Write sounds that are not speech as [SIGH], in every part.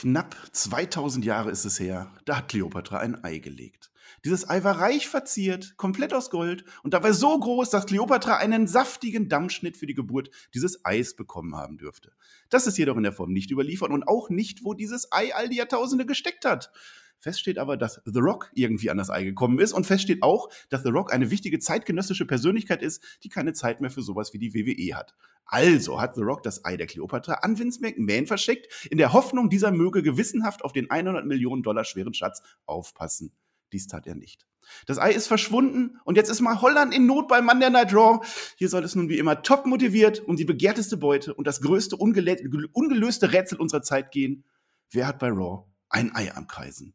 Knapp 2000 Jahre ist es her, da hat Kleopatra ein Ei gelegt. Dieses Ei war reich verziert, komplett aus Gold und dabei so groß, dass Kleopatra einen saftigen Dammschnitt für die Geburt dieses Eis bekommen haben dürfte. Das ist jedoch in der Form nicht überliefert und auch nicht, wo dieses Ei all die Jahrtausende gesteckt hat. Fest steht aber, dass The Rock irgendwie an das Ei gekommen ist und fest steht auch, dass The Rock eine wichtige zeitgenössische Persönlichkeit ist, die keine Zeit mehr für sowas wie die WWE hat. Also hat The Rock das Ei der Cleopatra an Vince McMahon verschickt, in der Hoffnung, dieser möge gewissenhaft auf den 100 Millionen Dollar schweren Schatz aufpassen. Dies tat er nicht. Das Ei ist verschwunden und jetzt ist mal Holland in Not beim der Night Raw. Hier soll es nun wie immer top motiviert um die begehrteste Beute und das größte ungelöste Rätsel unserer Zeit gehen. Wer hat bei Raw ein Ei am Kreisen?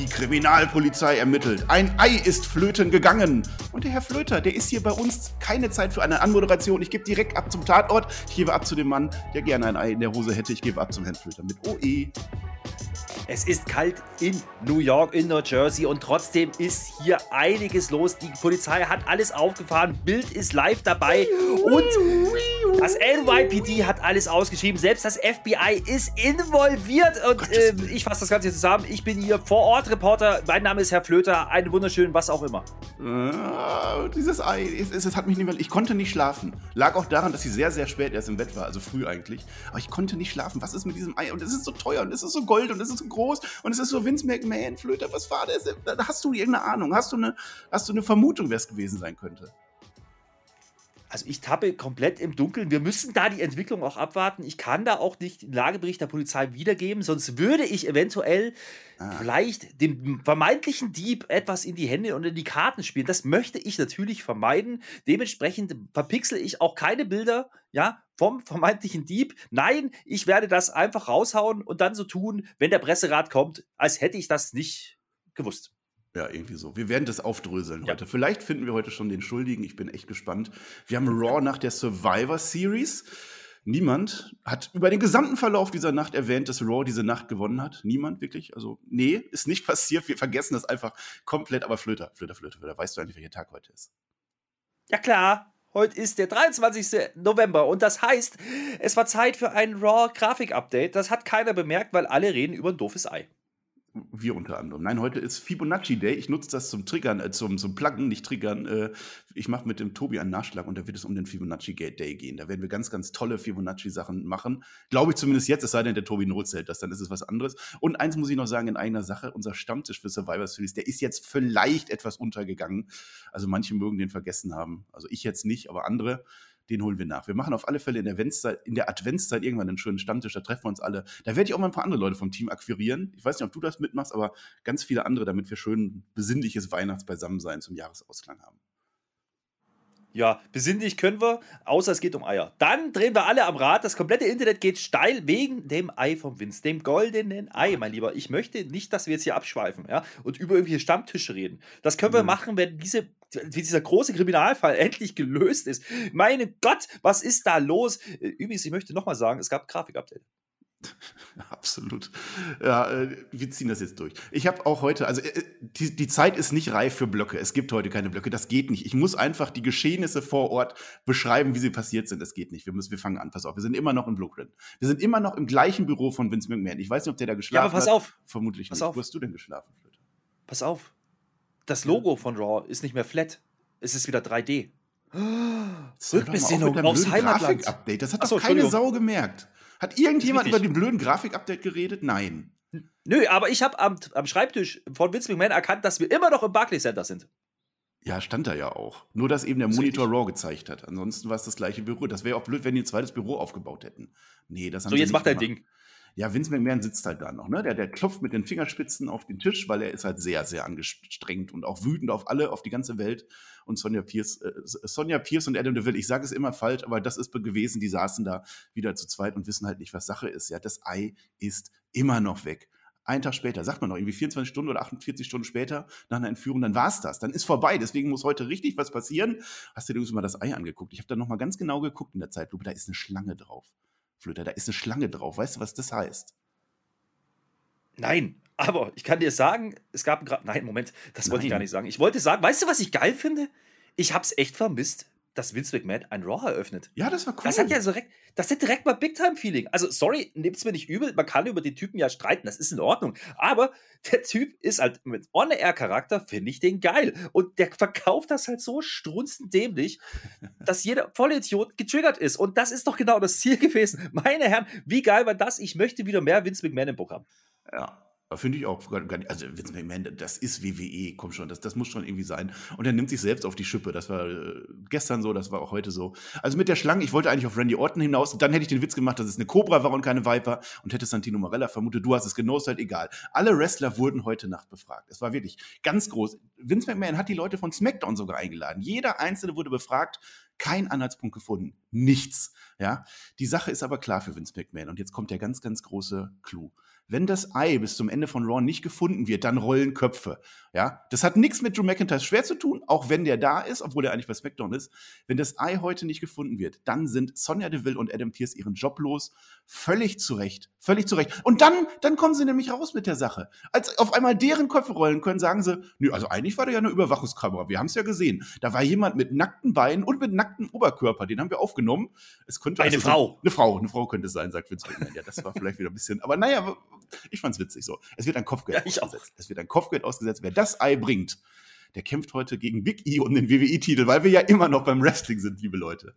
Die Kriminalpolizei ermittelt. Ein Ei ist flöten gegangen. Und der Herr Flöter, der ist hier bei uns keine Zeit für eine Anmoderation. Ich gebe direkt ab zum Tatort. Ich gebe ab zu dem Mann, der gerne ein Ei in der Hose hätte. Ich gebe ab zum Herrn Flöter mit OE. Es ist kalt in New York, in New Jersey und trotzdem ist hier einiges los. Die Polizei hat alles aufgefahren, Bild ist live dabei und das NYPD hat alles ausgeschrieben. Selbst das FBI ist involviert und äh, ich fasse das Ganze hier zusammen. Ich bin hier vor Ort Reporter. Mein Name ist Herr Flöter. Einen wunderschönen, was auch immer. Ah, dieses Ei, es, es, es, hat mich nicht mehr. Ich konnte nicht schlafen. Lag auch daran, dass ich sehr, sehr spät erst im Bett war, also früh eigentlich. Aber ich konnte nicht schlafen. Was ist mit diesem Ei? Und es ist so teuer und es ist so gold und es ist so groß und es ist so Vince McMahon, Flöter. Was war das? Hast du irgendeine Ahnung? Hast du eine, hast du eine Vermutung, wer es gewesen sein könnte? Also ich tappe komplett im Dunkeln. Wir müssen da die Entwicklung auch abwarten. Ich kann da auch nicht den Lagebericht der Polizei wiedergeben, sonst würde ich eventuell ah. vielleicht dem vermeintlichen Dieb etwas in die Hände und in die Karten spielen. Das möchte ich natürlich vermeiden. Dementsprechend verpixel ich auch keine Bilder, ja, vom vermeintlichen Dieb. Nein, ich werde das einfach raushauen und dann so tun, wenn der Presserat kommt, als hätte ich das nicht gewusst. Ja, irgendwie so. Wir werden das aufdröseln ja. heute. Vielleicht finden wir heute schon den Schuldigen. Ich bin echt gespannt. Wir haben Raw nach der Survivor Series. Niemand hat über den gesamten Verlauf dieser Nacht erwähnt, dass Raw diese Nacht gewonnen hat. Niemand wirklich. Also, nee, [LAUGHS] ist nicht passiert. Wir vergessen das einfach komplett. Aber Flöter, Flöter, Flöter, Flöter. Weißt du eigentlich, welcher Tag heute ist? Ja, klar. Heute ist der 23. November und das heißt, es war Zeit für ein Raw-Grafik-Update. Das hat keiner bemerkt, weil alle reden über ein doofes Ei. Wir unter anderem. Nein, heute ist Fibonacci Day. Ich nutze das zum Triggern, äh, zum, zum Pluggen, nicht Triggern. Äh, ich mache mit dem Tobi einen Nachschlag und da wird es um den Fibonacci Day gehen. Da werden wir ganz, ganz tolle Fibonacci-Sachen machen. Glaube ich zumindest jetzt, es sei denn, der Tobi notzählt das, dann ist es was anderes. Und eins muss ich noch sagen in einer Sache: unser Stammtisch für Survivor Series, der ist jetzt vielleicht etwas untergegangen. Also manche mögen den vergessen haben. Also ich jetzt nicht, aber andere den holen wir nach. Wir machen auf alle Fälle in der, Adventszeit, in der Adventszeit irgendwann einen schönen Stammtisch, da treffen wir uns alle. Da werde ich auch mal ein paar andere Leute vom Team akquirieren. Ich weiß nicht, ob du das mitmachst, aber ganz viele andere, damit wir schön besinnliches Weihnachtsbeisammensein zum Jahresausklang haben. Ja, besinnlich können wir, außer es geht um Eier. Dann drehen wir alle am Rad. Das komplette Internet geht steil wegen dem Ei vom Vince, dem goldenen Ei, mein Lieber. Ich möchte nicht, dass wir jetzt hier abschweifen ja, und über irgendwelche Stammtische reden. Das können wir mhm. machen, wenn diese, wie dieser große Kriminalfall [LAUGHS] endlich gelöst ist. Meine Gott, was ist da los? Übrigens, ich möchte nochmal sagen, es gab ein Grafikupdate. [LAUGHS] Absolut. Ja, äh, wir ziehen das jetzt durch. Ich habe auch heute, also äh, die, die Zeit ist nicht reif für Blöcke. Es gibt heute keine Blöcke. Das geht nicht. Ich muss einfach die Geschehnisse vor Ort beschreiben, wie sie passiert sind. Das geht nicht. Wir müssen, wir fangen an. Pass auf. Wir sind immer noch im Blueprint. Wir sind immer noch im gleichen Büro von Vince McMahon. Ich weiß nicht, ob der da geschlafen hat. Ja, aber pass hat. auf. Vermutlich pass nicht. Auf. Wo hast du denn geschlafen? Pass auf. Das Logo von Raw ist nicht mehr flat. Es ist wieder 3D. Rückbesinnung aufs Heimatland. Das hat Achso, doch keine Sau gemerkt. Hat irgendjemand über den blöden Grafik-Update geredet? Nein. Nö, aber ich habe am, am Schreibtisch von Vince McMahon erkannt, dass wir immer noch im Barclays Center sind. Ja, stand da ja auch. Nur, dass eben der Monitor Raw gezeigt hat. Ansonsten war es das gleiche Büro. Das wäre auch blöd, wenn die ein zweites Büro aufgebaut hätten. Nee, das haben So, jetzt macht er Ding ja, Vince McMahon sitzt halt da noch, ne? Der, der klopft mit den Fingerspitzen auf den Tisch, weil er ist halt sehr, sehr angestrengt und auch wütend auf alle, auf die ganze Welt. Und Sonja Pierce, äh, Sonja Pierce und Adam DeVille, ich sage es immer falsch, aber das ist gewesen, die saßen da wieder zu zweit und wissen halt nicht, was Sache ist. Ja, das Ei ist immer noch weg. einen Tag später, sagt man noch, irgendwie 24 Stunden oder 48 Stunden später nach einer Entführung, dann war es das. Dann ist vorbei. Deswegen muss heute richtig was passieren. Hast du dir übrigens mal das Ei angeguckt? Ich habe da nochmal ganz genau geguckt in der Zeitlupe. Da ist eine Schlange drauf. Flöter, da ist eine Schlange drauf. Weißt du, was das heißt? Nein, aber ich kann dir sagen, es gab gerade. Nein, Moment, das wollte ich gar nicht sagen. Ich wollte sagen, weißt du, was ich geil finde? Ich habe es echt vermisst dass Vince McMahon ein Raw eröffnet. Ja, das war cool. Das hat ja direkt, das hat direkt mal Big-Time-Feeling. Also, sorry, nehmt es mir nicht übel, man kann über den Typen ja streiten, das ist in Ordnung. Aber der Typ ist halt mit On-Air-Charakter, finde ich den geil. Und der verkauft das halt so strunzend dämlich, dass jeder Vollidiot getriggert ist. Und das ist doch genau das Ziel [LAUGHS] gewesen. Meine Herren, wie geil war das? Ich möchte wieder mehr Vince McMahon im Programm. Ja, Finde ich auch. Also, Vince McMahon, das ist WWE, komm schon, das, das muss schon irgendwie sein. Und er nimmt sich selbst auf die Schippe. Das war äh, gestern so, das war auch heute so. Also mit der Schlange, ich wollte eigentlich auf Randy Orton hinaus. Dann hätte ich den Witz gemacht, dass es eine Cobra war und keine Viper. Und hätte Santino Morella vermutet, du hast es genostet, halt egal. Alle Wrestler wurden heute Nacht befragt. Es war wirklich ganz groß. Vince McMahon hat die Leute von SmackDown sogar eingeladen. Jeder Einzelne wurde befragt. Kein Anhaltspunkt gefunden. Nichts. Ja. Die Sache ist aber klar für Vince McMahon. Und jetzt kommt der ganz, ganz große Clou. Wenn das Ei bis zum Ende von Raw nicht gefunden wird, dann rollen Köpfe. Ja, das hat nichts mit Drew McIntyre schwer zu tun, auch wenn der da ist, obwohl er eigentlich bei SmackDown ist. Wenn das Ei heute nicht gefunden wird, dann sind Sonja Deville und Adam Pierce ihren Job los. Völlig zurecht. Völlig zurecht. Und dann, dann kommen sie nämlich raus mit der Sache. Als auf einmal deren Köpfe rollen können, sagen sie, nö, also eigentlich war da ja eine Überwachungskamera. Wir haben es ja gesehen. Da war jemand mit nackten Beinen und mit nacktem Oberkörper. Den haben wir aufgenommen. Es könnte eine also, Frau. Eine Frau. Eine Frau könnte es sein, sagt Vince McMahon. Ja, das war vielleicht wieder ein bisschen. Aber naja, ich fand's witzig so. Es wird ein Kopfgeld ja, ausgesetzt. Es wird ein Kopfgeld ausgesetzt. Wer das Ei bringt, der kämpft heute gegen Big E um den WWE-Titel, weil wir ja immer noch beim Wrestling sind, liebe Leute.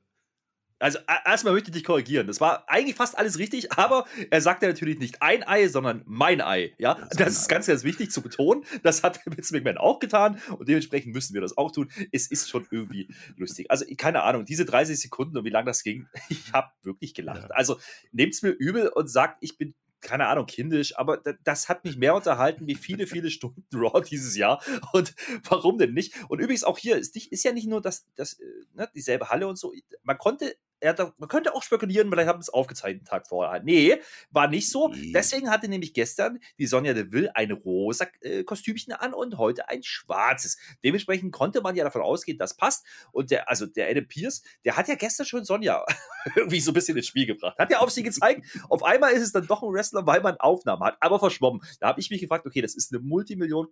Also erstmal möchte ich dich korrigieren. Das war eigentlich fast alles richtig, aber er sagte natürlich nicht ein Ei, sondern mein Ei. Ja, das, das ist ganz, ganz wichtig zu betonen. Das hat [LAUGHS] Vince McMahon auch getan und dementsprechend müssen wir das auch tun. Es ist schon irgendwie lustig. Also keine Ahnung, diese 30 Sekunden und wie lange das ging, [LAUGHS] ich habe wirklich gelacht. Ja. Also nehmt es mir übel und sagt, ich bin keine Ahnung, kindisch, aber das hat mich mehr unterhalten wie viele, viele Stunden [LAUGHS] Raw dieses Jahr. Und warum denn nicht? Und übrigens auch hier ist, ist ja nicht nur das, das, äh, ne, dieselbe Halle und so. Man konnte er da, man könnte auch spekulieren, vielleicht haben es aufgezeichnet Tag vorher. Nee, war nicht so. Nee. Deswegen hatte nämlich gestern die Sonja Deville ein rosa äh, Kostümchen an und heute ein schwarzes. Dementsprechend konnte man ja davon ausgehen, das passt. Und der, also der Adam Pierce, der hat ja gestern schon Sonja [LAUGHS] irgendwie so ein bisschen ins Spiel gebracht. Hat ja auf sie gezeigt. auf einmal ist es dann doch ein Wrestler, weil man Aufnahmen hat, aber verschwommen. Da habe ich mich gefragt, okay, das ist eine Multimillion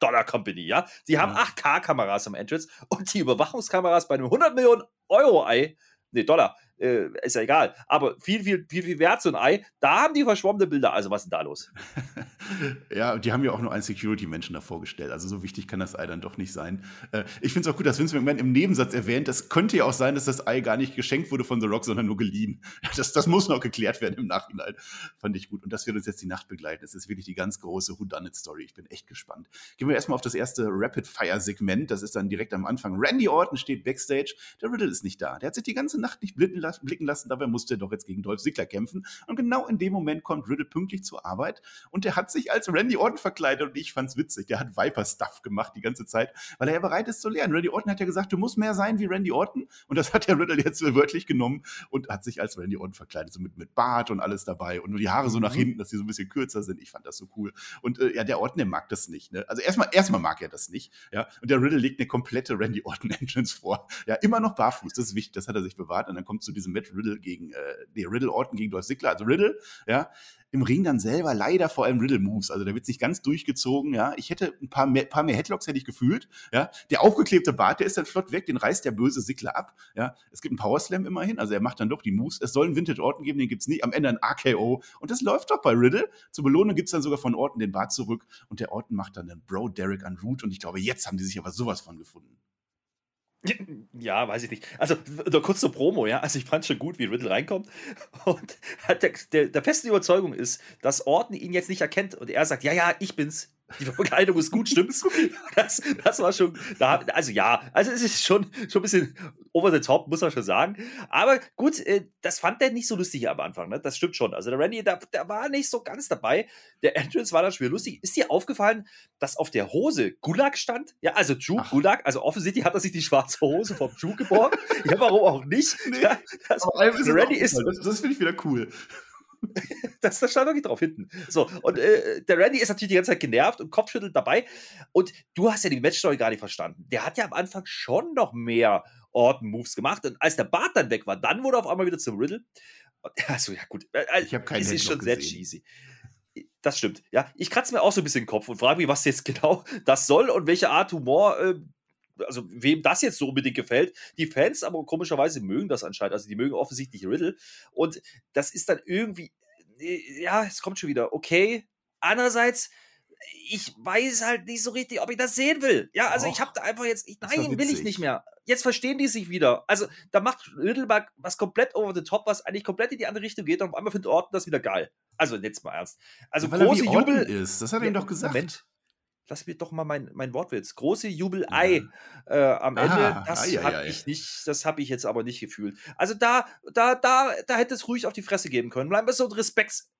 Dollar Company, ja. Die haben ja. 8K-Kameras am Entrance und die Überwachungskameras bei einem 100 Millionen Euro-Ei nee, Dollar, äh, ist ja egal, aber viel, viel, viel, viel wert so ein Ei. Da haben die verschwommene Bilder. Also, was ist da los? [LAUGHS] ja, die haben ja auch nur einen Security-Menschen davor gestellt. Also, so wichtig kann das Ei dann doch nicht sein. Äh, ich finde es auch gut, dass Vince McMahon im Nebensatz erwähnt, es könnte ja auch sein, dass das Ei gar nicht geschenkt wurde von The Rock, sondern nur geliehen. [LAUGHS] Das, das muss noch geklärt werden im Nachhinein. Fand ich gut. Und das wird uns jetzt die Nacht begleiten. Das ist wirklich die ganz große Whodunit-Story. Ich bin echt gespannt. Gehen wir erstmal auf das erste Rapid-Fire-Segment. Das ist dann direkt am Anfang. Randy Orton steht backstage. Der Riddle ist nicht da. Der hat sich die ganze Nacht nicht blicken lassen. Dabei musste er doch jetzt gegen Dolph Ziggler kämpfen. Und genau in dem Moment kommt Riddle pünktlich zur Arbeit und der hat sich als Randy Orton verkleidet und ich fand's witzig. Der hat Viper-Stuff gemacht die ganze Zeit, weil er ja bereit ist zu lernen. Randy Orton hat ja gesagt, du musst mehr sein wie Randy Orton und das hat der Riddle jetzt wörtlich genommen und hat sich als Randy Orton verkleidet, so mit, mit Bart und alles dabei und nur die Haare so nach mhm. hinten, dass die so ein bisschen kürzer sind. Ich fand das so cool. Und äh, ja, der Orton, der mag das nicht. Ne? Also erstmal, erstmal mag er das nicht. Ja? Und der Riddle legt eine komplette Randy Orton Entrance vor. Ja, immer noch barfuß, das ist wichtig, das hat er sich bewahrt. Und dann kommt zu diesem Match Riddle gegen, äh, nee, Riddle Orton gegen Dolph Ziggler, also Riddle, ja, im Ring dann selber leider vor allem Riddle-Moves. Also da wird nicht ganz durchgezogen, ja. Ich hätte ein paar mehr, paar mehr Headlocks hätte ich gefühlt, ja. Der aufgeklebte Bart, der ist dann flott weg, den reißt der böse Sickler ab, ja. Es gibt einen Powerslam immerhin, also er macht dann doch die Moves. Es soll einen Vintage Orton geben, den gibt's nicht. Am Ende ein AKO und das läuft doch bei Riddle. Zur Belohnung gibt's dann sogar von Orton den Bart zurück und der Orton macht dann einen Bro Derek an Root und ich glaube, jetzt haben die sich aber sowas von gefunden. Ja, weiß ich nicht. Also, nur kurz zur Promo, ja. Also, ich fand schon gut, wie Riddle reinkommt [LAUGHS] und hat der, der, der festen Überzeugung ist, dass Orton ihn jetzt nicht erkennt und er sagt: Ja, ja, ich bin's. Die Verkleidung ist gut, stimmt's? Das, das war schon, da, also ja, also es ist schon, schon ein bisschen over the top, muss man schon sagen. Aber gut, äh, das fand der nicht so lustig am Anfang, ne? Das stimmt schon. Also der Randy, der, der war nicht so ganz dabei. Der Entrance war dann schon wieder lustig. Ist dir aufgefallen, dass auf der Hose Gulag stand? Ja, also Drew Ach. Gulag, also offensichtlich hat er sich die schwarze Hose vom Drew geborgen. ja, warum auch nicht? [LAUGHS] Nee, ja, das, Randy ist. Das, das finde ich wieder cool. [LAUGHS] das, das stand wirklich drauf hinten. So, und äh, der Randy ist natürlich die ganze Zeit genervt und kopfschüttelt dabei. Und du hast ja die Matchstory gar nicht verstanden. Der hat ja am Anfang schon noch mehr Orton-Moves gemacht. Und als der Bart dann weg war, dann wurde er auf einmal wieder zum Riddle. [LAUGHS] Also, ja, gut. Äh, ich habe keinen Es ist schon sehr cheesy. Das stimmt. Ja, ich kratze mir auch so ein bisschen den Kopf und frage mich, was jetzt [LAUGHS] genau das soll und welche Art Humor äh, also wem das jetzt so unbedingt gefällt. Die Fans aber komischerweise mögen das anscheinend. Also die mögen offensichtlich Riddle. Und das ist dann irgendwie, äh, ja, es kommt schon wieder, okay. Andererseits, ich weiß halt nicht so richtig, ob ich das sehen will. Ja, also Och, ich habe da einfach jetzt, ich, nein, will ich nicht mehr. Jetzt verstehen die sich wieder. Also da macht Riddleback was komplett over the top, was eigentlich komplett in die andere Richtung geht und auf einmal findet Orton das wieder geil. Also jetzt mal ernst. Also ja, große Jubel ist, das hat er ihm doch gesagt. Moment lass mir doch mal mein, mein Wortwitz. Große Jubelei ja. äh, am Ende, ah, das habe ich nicht, das habe ich jetzt aber nicht gefühlt. Also da, da, da, da hätte es ruhig auf die Fresse geben können. Bleiben wir so ein Respekts.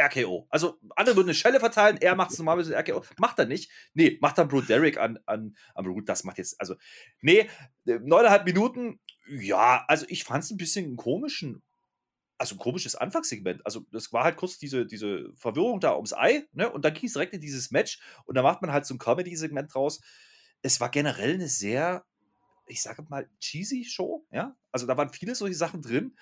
RKO. Also andere würden eine Schelle verteilen, er macht es normalerweise RKO. Macht er nicht. Nee, macht dann Bro Derek an, an, an Bro, das macht jetzt, also, nee, neuneinhalb Minuten, ja, also ich fand es ein bisschen einen komischen also ein komisches Anfangssegment. Also das war halt kurz diese, diese Verwirrung da ums Ei, ne? Und dann ging es direkt in dieses Match und da macht man halt so ein Comedy-Segment draus. Es war generell eine sehr, ich sage mal, cheesy Show, ja. Also da waren viele solche Sachen drin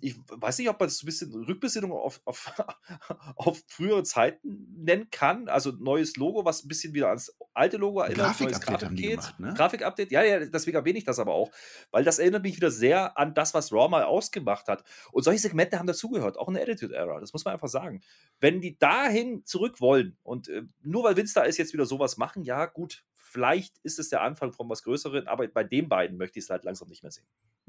ich weiß nicht, ob man das ein bisschen Rückbesinnung auf, auf, [LAUGHS] auf frühere Zeiten nennen kann. Also neues Logo, was ein bisschen wieder ans alte Logo erinnert. Grafik-Update haben die gemacht, ne? Grafik-Update, ja, ja, deswegen erwähne ich das aber auch. Weil das erinnert mich wieder sehr an das, was Raw mal ausgemacht hat. Und solche Segmente haben dazugehört, auch in der Attitude-Era. Das muss man einfach sagen. Wenn die dahin zurück wollen und äh, nur weil Vince da ist, jetzt wieder sowas machen, ja, gut, vielleicht ist es der Anfang von was Größeren, aber bei den beiden möchte ich es halt langsam nicht mehr sehen.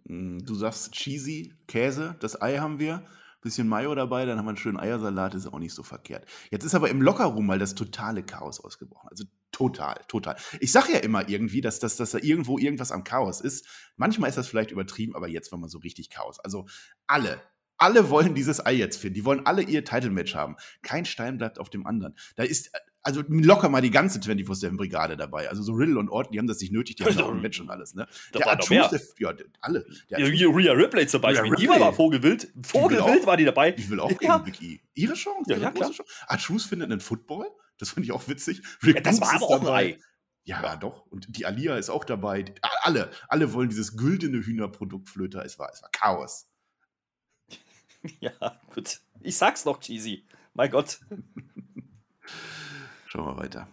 Hm, du sagst cheesy, Käse, das Ei haben wir. Bisschen Mayo dabei, dann haben wir einen schönen Eiersalat, ist auch nicht so verkehrt. Jetzt ist aber im Lockerroom mal das totale Chaos ausgebrochen. Also total, total. Ich sage ja immer irgendwie, dass, dass, dass da irgendwo irgendwas am Chaos ist. Manchmal ist das vielleicht übertrieben, aber jetzt war mal so richtig Chaos. Also alle, alle wollen dieses Ei jetzt finden. Die wollen alle ihr Title-Match haben. Kein Stein bleibt auf dem anderen. Da ist also locker mal die ganze 24-7-Brigade dabei. Also so Riddle und Orton, die haben das nicht nötig, die haben auch ein Match und alles. Ne? Da war noch mehr. Der, ja, alle. Der ja, Rhea Ripley zum Beispiel, die war Vogelwild. Vogelwild war die dabei. Ich will auch ja. gegen Big E. Ihre Chance? Ja, ja klar. Chance. Ah, Truth findet einen Football? Das finde ich auch witzig. Rick ja, das war aber auch dabei. Ja, ja, doch. Und die Alia ist auch dabei. Alle, alle wollen dieses güldene Hühnerproduktflöter. Es war, es war Chaos. [LAUGHS] Ja, gut. Ich sag's noch, Cheesy. Mein Gott. [LAUGHS] Schauen wir weiter.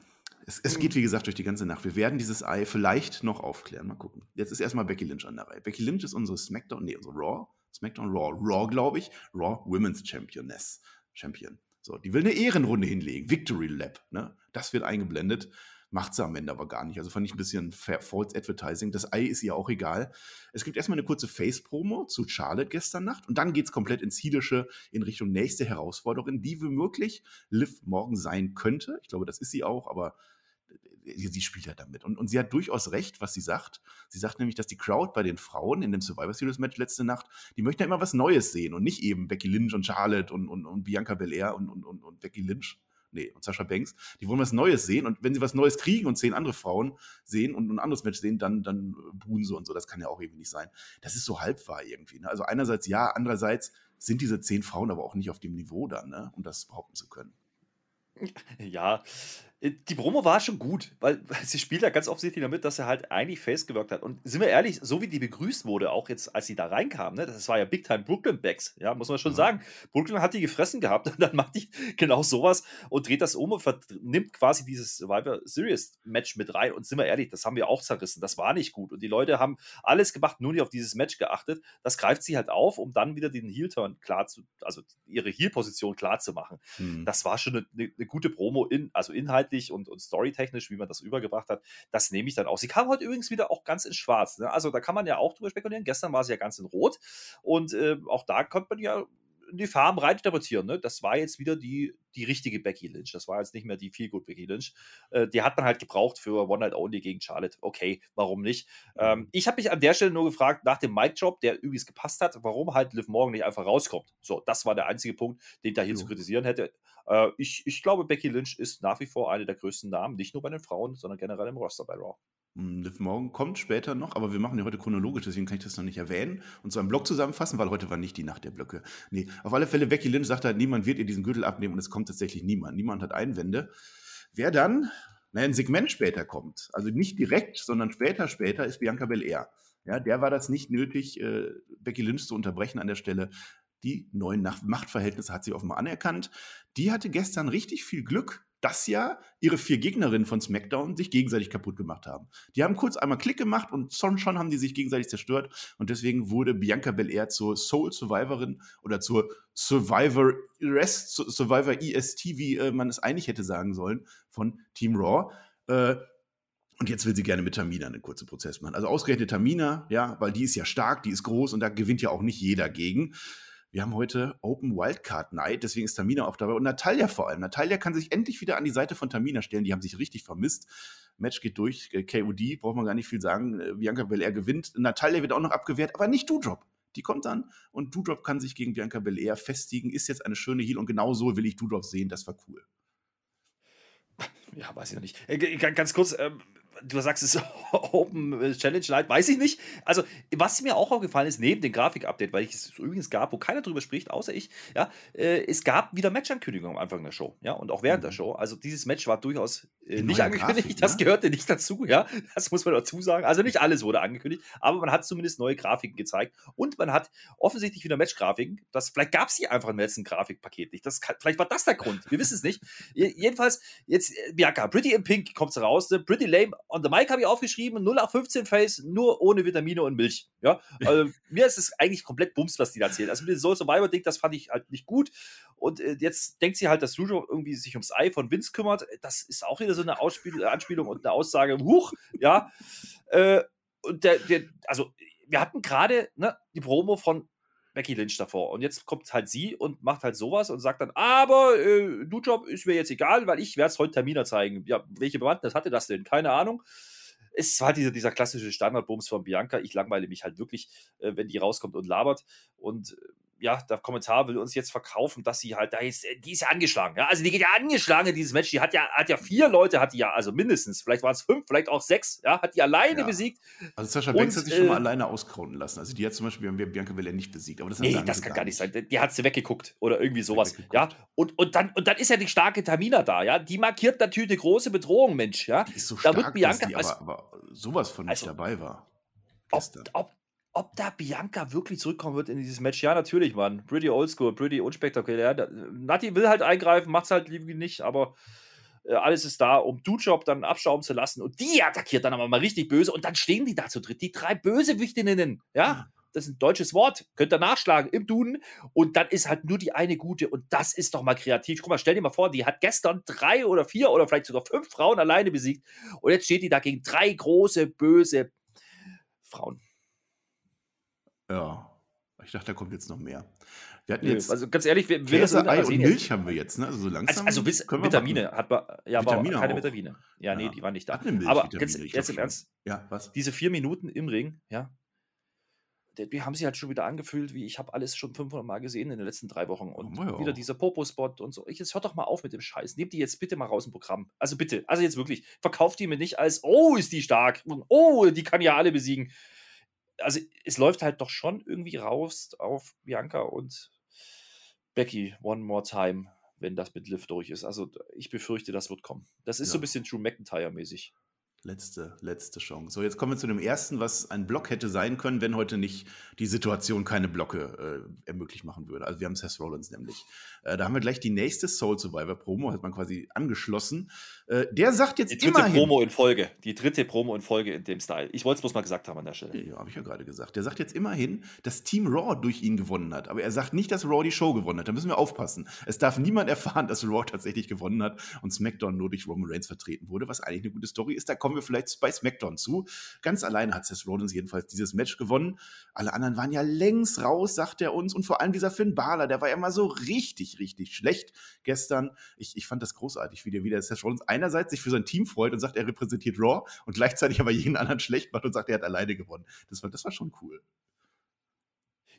Es, es, geht, wie gesagt, durch die ganze Nacht. Wir werden dieses Ei vielleicht noch aufklären. Mal gucken. Jetzt ist erstmal Becky Lynch an der Reihe. Becky Lynch ist unsere SmackDown, nee, unsere Raw. SmackDown Raw. Raw, glaube ich. Raw Women's Championess. Champion. So, die will eine Ehrenrunde hinlegen. Victory Lap. Ne? Das wird eingeblendet. Macht sie am Ende aber gar nicht. Also fand ich ein bisschen false Advertising. Das Ei ist ihr auch egal. Es gibt erstmal eine kurze Face-Promo zu Charlotte gestern Nacht und dann geht es komplett ins Hiedische in Richtung nächste Herausforderin, die womöglich Liv morgen sein könnte. Ich glaube, das ist sie auch, aber sie spielt ja damit. Und, und sie hat durchaus recht, was sie sagt. Sie sagt nämlich, dass die Crowd bei den Frauen in dem Survivor Series Match letzte Nacht, die möchten ja immer was Neues sehen und nicht eben Becky Lynch und Charlotte und, und, und Bianca Belair und, und, und, und Becky Lynch nee, und Sascha Banks, die wollen was Neues sehen und wenn sie was Neues kriegen und zehn andere Frauen sehen und ein anderes Match sehen, dann, dann buhen sie und so. Das kann ja auch irgendwie nicht sein. Das ist so halbwahr irgendwie. Ne? Also einerseits ja, andererseits sind diese zehn Frauen aber auch nicht auf dem Niveau dann, ne? um das behaupten zu können. Ja, äh, die Promo war schon gut, weil, weil [LAUGHS] sie spielt ja ganz offensichtlich damit, dass er halt eigentlich face gewirkt hat. Und sind wir ehrlich, so wie die begrüßt wurde, auch jetzt, als sie da reinkam, ne, das war ja Big Time Brooklyn Backs, ja, muss man schon ja. sagen. Brooklyn hat die gefressen gehabt [LAUGHS] und dann macht die genau sowas und dreht das um und nimmt quasi dieses Survivor Series Match mit rein. Und sind wir ehrlich, das haben wir auch zerrissen. Das war nicht gut. Und die Leute haben alles gemacht, nur nicht auf dieses Match geachtet. Das greift sie halt auf, um dann wieder den Heel-Turn klar zu, also ihre Heel-Position klar zu machen. Mhm. Das war schon eine, eine, eine gute Promo, in, also inhaltlich inhaltlich und, und storytechnisch, wie man das übergebracht hat, das nehme ich dann auch. Sie kam heute übrigens wieder auch ganz in Schwarz. Ne? Also da kann man ja auch drüber spekulieren. Gestern war sie ja ganz in Rot und äh, auch da konnte man ja die Farben reininterpretieren. Ne? Das war jetzt wieder die, die richtige Becky Lynch. Das war jetzt nicht mehr die viel gut Becky Lynch. Äh, die hat man halt gebraucht für One Night Only gegen Charlotte. Okay, warum nicht? Ähm, ich habe mich an der Stelle nur gefragt, nach dem Mic-Job, der übrigens gepasst hat, warum halt Liv Morgan nicht einfach rauskommt. So, das war der einzige Punkt, den ich da hier jo. zu kritisieren hätte. Äh, ich, ich glaube, Becky Lynch ist nach wie vor eine der größten Namen, nicht nur bei den Frauen, sondern generell im Roster bei Raw. Hm, Liv Morgan kommt später noch, aber wir machen ja heute chronologisch, deswegen kann ich das noch nicht erwähnen und so einen Blog zusammenfassen, weil heute war nicht die Nacht der Blöcke. Nee, auf alle Fälle, Becky Lynch sagt halt, niemand wird ihr diesen Gürtel abnehmen und es kommt tatsächlich niemand. Niemand hat Einwände. Wer dann, naja, ein Segment später kommt, also nicht direkt, sondern später, später, ist Bianca Belair. Ja, der war das nicht nötig, äh, Becky Lynch zu unterbrechen an der Stelle. Die neuen Machtverhältnisse hat sie offenbar anerkannt. Die hatte gestern richtig viel Glück, dass ja ihre vier Gegnerinnen von SmackDown sich gegenseitig kaputt gemacht haben. Die haben kurz einmal Klick gemacht und schon, haben die sich gegenseitig zerstört. Und deswegen wurde Bianca Belair zur Soul Survivorin oder zur Survivor Rest, Survivor EST, wie äh, man es eigentlich hätte sagen sollen, von Team Raw. Äh, und jetzt will sie gerne mit Tamina einen kurzen Prozess machen. Also ausgerechnet Tamina, ja, weil die ist ja stark, die ist groß und da gewinnt ja auch nicht jeder gegen. Wir haben heute Open Wildcard Night, deswegen ist Tamina auch dabei und Natalia vor allem. Natalia kann sich endlich wieder an die Seite von Tamina stellen, die haben sich richtig vermisst. Match geht durch, äh, KOD, braucht man gar nicht viel sagen. Äh, Bianca Belair gewinnt. Natalia wird auch noch abgewehrt, aber nicht Doudrop. Die kommt dann und Doudrop kann sich gegen Bianca Belair festigen, ist jetzt eine schöne Heal und genau so will ich Doudrop sehen, das war cool. Ja, weiß ich noch nicht. Äh, ganz kurz, ähm, du sagst es [LAUGHS] Open Challenge Night, weiß ich nicht. Also, was mir auch aufgefallen ist, neben dem Grafik-Update, weil es übrigens gab, wo keiner drüber spricht, außer ich, ja, äh, es gab wieder Match-Ankündigungen am Anfang der Show, ja, und auch während mhm. der Show. Also, dieses Match war durchaus äh, nicht angekündigt, Grafik, das ne? gehörte nicht dazu, ja, das muss man dazu sagen. Also, nicht alles wurde angekündigt, aber man hat zumindest neue Grafiken gezeigt und man hat offensichtlich wieder Match-Grafiken. vielleicht gab es hier einfach im letzten Grafikpaket nicht. Das kann, vielleicht war das der Grund, wir wissen es nicht. Jedenfalls, jetzt, äh, Bianca, Pretty in Pink kommt raus, ne? Pretty Lame on the mic habe ich aufgeschrieben, 0 nach 15 Face, nur ohne Vitamine und Milch. Ja, also, [LAUGHS] mir ist es eigentlich komplett Bums, was die da erzählt. Also mit dem Soul Survivor-Ding, das fand ich halt nicht gut. Und äh, jetzt denkt sie halt, dass Lujo irgendwie sich ums Ei von Vince kümmert. Das ist auch wieder so eine Ausspiel Anspielung und eine Aussage, huch, ja. Äh, und der, der, also wir hatten gerade ne, die Promo von Becky Lynch davor. Und jetzt kommt halt sie und macht halt sowas und sagt dann, aber äh, du Job ist mir jetzt egal, weil ich werde es heute Terminer zeigen. Ja, welche Bewandtnis hatte das denn? Keine Ahnung. Es war dieser, dieser klassische Standardbums von Bianca. Ich langweile mich halt wirklich, äh, wenn die rauskommt und labert. Und äh, ja, der Kommentar will uns jetzt verkaufen, dass sie halt da ist, äh, die ist ja angeschlagen. Ja? Also die geht ja angeschlagen in dieses Match. Die hat ja, hat ja vier Leute, hat die ja, also mindestens, vielleicht waren es fünf, vielleicht auch sechs, ja, hat die alleine ja. besiegt. Also Sascha Banks hat sich äh, schon mal alleine auskauen lassen. Also die hat zum Beispiel Bianca Belair nicht besiegt. Aber das nee, das kann gar nicht sein. Die hat sie weggeguckt oder irgendwie sowas. Ja, und, und, dann, und dann ist ja die starke Tamina da, ja. Die markiert natürlich eine große Bedrohung, Mensch, ja. Die ist so stark, da wird Bianca, die aber, aber sowas von nicht also, dabei war. Ob, ob, ob da Bianca wirklich zurückkommen wird in dieses Match. Ja, natürlich, Mann. Pretty oldschool, pretty unspektakulär. Nati will halt eingreifen, macht es halt irgendwie nicht, aber äh, alles ist da, um Dujob dann abstauben zu lassen. Und die attackiert dann aber mal richtig böse. Und dann stehen die da zu dritt, die drei Bösewichtinnen. Ja, das ist ein deutsches Wort. Könnt ihr nachschlagen im Duden. Und dann ist halt nur die eine gute. Und das ist doch mal kreativ. Guck mal, stell dir mal vor, die hat gestern drei oder vier oder vielleicht sogar fünf Frauen alleine besiegt. Und jetzt steht die da gegen drei große, böse Frauen. Ja. Ich dachte, da kommt jetzt noch mehr. Wir hatten jetzt also ganz ehrlich, wir, Käse, Ei und Milch haben wir jetzt, ne? Also so langsam. Also, also bis, Vitamine hat man, ja, Vitamine keine auch. Vitamine. Ja, nee, die waren nicht da. Milch, Aber jetzt, jetzt im Ernst. Ja, was? Diese vier Minuten im Ring, ja, die haben sie halt schon wieder angefühlt, wie ich habe alles schon 500 Mal gesehen in den letzten drei Wochen und oh, ja. wieder dieser Popo-Spot und so. Ich, jetzt hört doch mal auf mit dem Scheiß. Nehmt die jetzt bitte mal raus im Programm. Also bitte, also jetzt wirklich, verkauft die mir nicht als, oh, ist die stark und oh, die kann ja alle besiegen also es läuft halt doch schon irgendwie raus auf Bianca und Becky One More Time, wenn das mit Liv durch ist. Also ich befürchte, das wird kommen. Das ist ja. so ein bisschen Drew McIntyre-mäßig. Letzte, letzte Chance. So, jetzt kommen wir zu dem ersten, was ein Block hätte sein können, wenn heute nicht die Situation keine Blocke äh, ermöglicht machen würde. Also wir haben Seth Rollins nämlich. Äh, da haben wir gleich die nächste Soul Survivor Promo, hat man quasi angeschlossen. Äh, der sagt jetzt die dritte immerhin, Promo in Folge. Die dritte Promo in Folge in dem Style. Ich wollte es bloß mal gesagt haben an der Stelle. Ja, habe ich ja gerade gesagt. Der sagt jetzt immerhin, dass Team Raw durch ihn gewonnen hat. Aber er sagt nicht, dass Raw die Show gewonnen hat. Da müssen wir aufpassen. Es darf niemand [LAUGHS] erfahren, dass Raw tatsächlich gewonnen hat und SmackDown nur durch Roman Reigns vertreten wurde, was eigentlich eine gute Story ist. Da kommen wir vielleicht bei SmackDown zu. Ganz alleine hat Seth Rollins jedenfalls dieses Match gewonnen. Alle anderen waren ja längst raus, sagt er uns. Und vor allem dieser Finn Balor, der war ja mal so richtig, richtig schlecht gestern. Ich, ich fand das großartig, wie der wieder Seth Rollins einerseits sich für sein Team freut und sagt, er repräsentiert Raw und gleichzeitig aber jeden anderen schlecht macht und sagt, er hat alleine gewonnen. Das war, das war schon cool.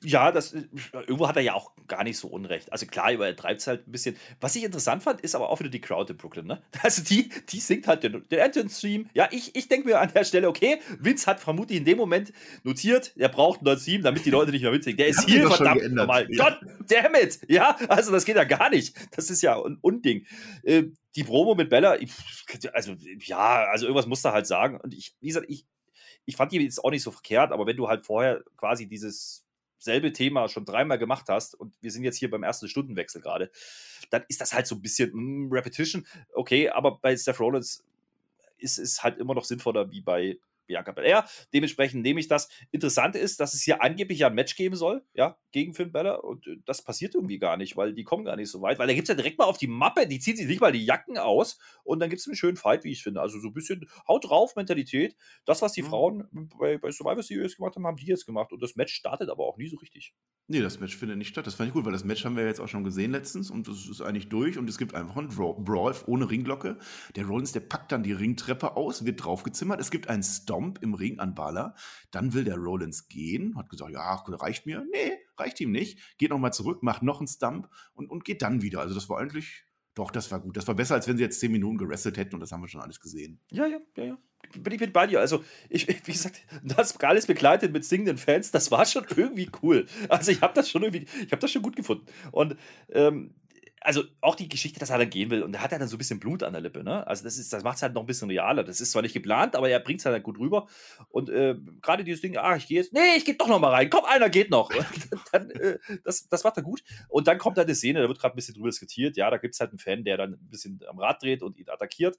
Ja, das, äh, irgendwo hat er ja auch gar nicht so unrecht. Also klar, er treibt es halt ein bisschen. Was ich interessant fand, ist aber auch wieder die Crowd in Brooklyn. Ne? [LAUGHS] Also die, die singt halt den, den Entrance-Stream. Ja, ich, ich denke mir an der Stelle, okay, Vince hat vermutlich in dem Moment notiert, er braucht einen neuen Stream, damit die Leute nicht mehr mitsingen. Der ist hier verdammt normal. Ja. God damn it! Ja, also das geht ja gar nicht. Das ist ja ein Unding. Äh, die Promo mit Bella, also ja, also irgendwas muss er halt sagen. Und ich, wie gesagt, ich, ich fand die jetzt auch nicht so verkehrt, aber wenn du halt vorher quasi dieses selbe Thema schon dreimal gemacht hast und wir sind jetzt hier beim ersten Stundenwechsel gerade, dann ist das halt so ein bisschen mm, Repetition. Okay, aber bei Seth Rollins ist es halt immer noch sinnvoller wie bei Bianca Belair. Dementsprechend nehme ich das. Interessante ist, dass es hier angeblich ja ein Match geben soll, ja, gegen Finn Balor. Und äh, das passiert irgendwie gar nicht, weil die kommen gar nicht so weit. Weil da gibt es ja direkt mal auf die Mappe, die ziehen sich nicht mal die Jacken aus und dann gibt es einen schönen Fight, wie ich finde. Also so ein bisschen Haut drauf Mentalität. Das, was die mhm. Frauen bei, bei Survivor Series gemacht haben, haben die jetzt gemacht. Und das Match startet aber auch nie so richtig. Nee, das Match findet nicht statt. Das fand ich gut, weil das Match haben wir jetzt auch schon gesehen letztens und das ist eigentlich durch und es gibt einfach einen Brawl ohne Ringglocke. Der Rollins, der packt dann die Ringtreppe aus, wird draufgezimmert. Es gibt einen Stomp im Ring an Bala. Dann will der Rollins gehen, hat gesagt, ja, reicht mir. Nee, reicht ihm nicht. Geht nochmal zurück, macht noch einen Stump und, und geht dann wieder. Also das war eigentlich, doch, das war gut. Das war besser, als wenn sie jetzt zehn Minuten gerastet hätten und das haben wir schon alles gesehen. Ja, ja, ja, ja bin ich mit bei dir. Also, ich, [LAUGHS] wie gesagt, das alles begleitet mit singenden Fans, das war schon irgendwie cool. Also, ich habe das schon irgendwie, ich habe das schon gut gefunden. Und ähm, also auch die Geschichte, dass er dann gehen will und er hat ja dann so ein bisschen Blut an der Lippe, ne? Also das ist, das macht es halt noch ein bisschen realer. Das ist zwar nicht geplant, aber er bringt es halt gut rüber. Und äh, gerade dieses Ding, ah, ich gehe jetzt, nee, ich gehe doch noch mal rein. Komm, einer geht noch. [LAUGHS] dann, äh, das, das macht er gut. Und dann kommt halt eine Szene, da wird gerade ein bisschen drüber diskutiert. Ja, da gibt es halt einen Fan, der dann ein bisschen am Rad dreht und ihn attackiert.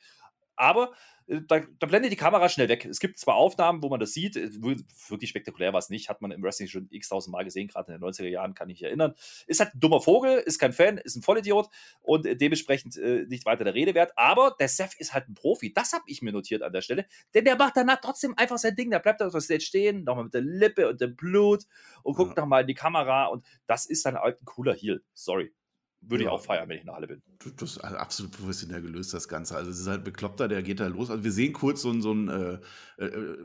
Aber äh, da, da, blendet die Kamera schnell weg. Es gibt zwar Aufnahmen, wo man das sieht, äh, wirklich spektakulär war es nicht, hat man im Wrestling schon x tausend Mal gesehen, gerade in den 90er Jahren, kann ich mich erinnern. Ist halt ein dummer Vogel, ist kein Fan, ist ein Vollidiot und dementsprechend äh, nicht weiter der Rede wert. Aber der Seth ist halt ein Profi, das habe ich mir notiert an der Stelle, denn der macht danach trotzdem einfach sein Ding, der bleibt auf der Stage stehen, nochmal mit der Lippe und dem Blut und guckt ja. nochmal in die Kamera und das ist dann halt ein cooler Heel. Sorry würde ja. ich auch feiern, wenn ich in der Halle bin. Das ist absolut professionell gelöst, das Ganze. Also es ist halt bekloppter, der geht da los. Also wir sehen kurz so, so ein äh, äh,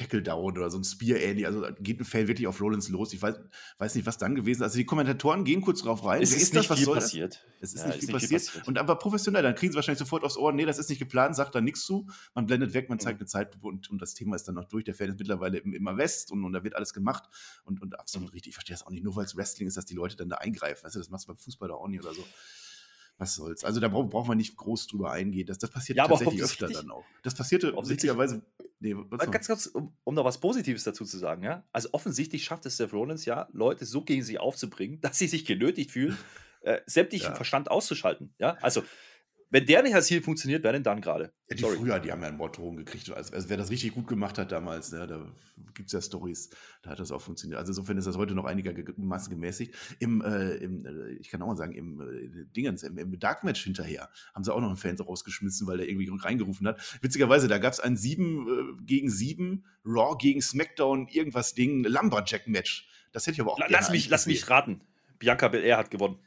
Tackle-Down oder so ein Spear-Andy. Also geht ein Fan wirklich auf Rollins los. Ich weiß, weiß nicht, was dann gewesen ist. Also die Kommentatoren gehen kurz drauf rein. Es ist, ist nicht das, viel passiert. Es ist, ja, nicht, viel, ist passiert. nicht viel passiert. Und aber professionell, dann kriegen sie wahrscheinlich sofort aufs Ohr, nee, das ist nicht geplant, sagt da nichts zu. Man blendet weg, man zeigt mhm. eine Zeit und, und das Thema ist dann noch durch. Der Fan ist mittlerweile im, immer West und, und da wird alles gemacht. Und, und absolut mhm. richtig. Ich verstehe das auch nicht. Nur weil es Wrestling ist, dass die Leute dann da eingreifen. Weißt du, das machst du beim Fußball da auch nicht oder so was soll's. Also da braucht brauch man nicht groß drüber eingehen. Das, das passiert ja, tatsächlich öfter dann auch. Das passierte witzigerweise. Nee, ganz kurz, um, um, noch was Positives dazu zu sagen, ja. Also offensichtlich schafft es Seth Rollins ja, Leute so gegen sich aufzubringen, [LAUGHS] dass sie sich genötigt fühlen, äh, sämtlichen ja. Verstand auszuschalten. Ja, also wenn der nicht als Ziel funktioniert, wer denn dann gerade? Ja, die Sorry. früher, die haben ja einen Morddrohung gekriegt. Also, also, wer das richtig gut gemacht hat damals, ne, da gibt es ja Stories, da hat das auch funktioniert. Also insofern ist das heute noch einigermaßen gemäßigt. Im, äh, im äh, ich kann auch mal sagen, im äh, Dingens, im, im Dark Match hinterher haben sie auch noch einen Fan rausgeschmissen, weil der irgendwie reingerufen hat. Witzigerweise, da gab es ein 7 äh, gegen 7 Raw gegen SmackDown irgendwas Ding, Lumberjack-Match. Das hätte ich aber auch Lass mich, lass mich raten. Bianca Belair hat gewonnen.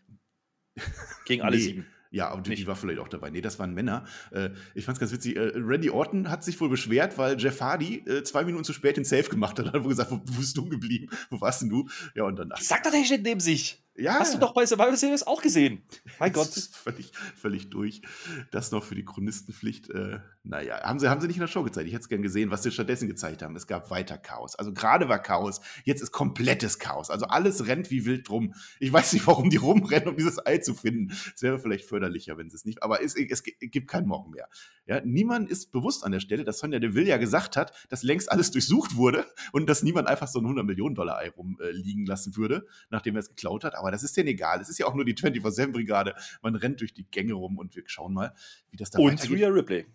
Gegen alle nee. sieben. Ja, und die, die, war vielleicht auch dabei. Nee, das waren Männer. Äh, ich fand's ganz witzig. Äh, Randy Orton hat sich wohl beschwert, weil Jeff Hardy äh, zwei Minuten zu spät den Safe gemacht hat. Er hat wohl gesagt, wo, wo bist du geblieben? Wo warst denn du? Ja, und dann. Sag doch, der steht neben sich. Ja. Hast du doch bei Survivor Series auch gesehen. Mein Gott. völlig, völlig durch. Das noch für die Chronistenpflicht. Äh, naja, haben sie, haben sie nicht in der Show gezeigt. Ich hätte es gern gesehen, was sie stattdessen gezeigt haben. Es gab weiter Chaos. Also gerade war Chaos, jetzt ist komplettes Chaos. Also alles rennt wie wild rum. Ich weiß nicht, warum die rumrennen, um dieses Ei zu finden. Es wäre vielleicht förderlicher, wenn sie es nicht. Aber es, es, gibt keinen Morgen mehr. Ja, niemand ist bewusst an der Stelle, dass Sonja Deville ja gesagt hat, dass längst alles durchsucht wurde und dass niemand einfach so ein 100 Millionen Dollar Ei rumliegen äh, lassen würde, nachdem er es geklaut hat aber das ist denen egal. Es ist ja auch nur die 24-7-Brigade. Man rennt durch die Gänge rum und wir schauen mal, wie das da Und Rhea Ripley.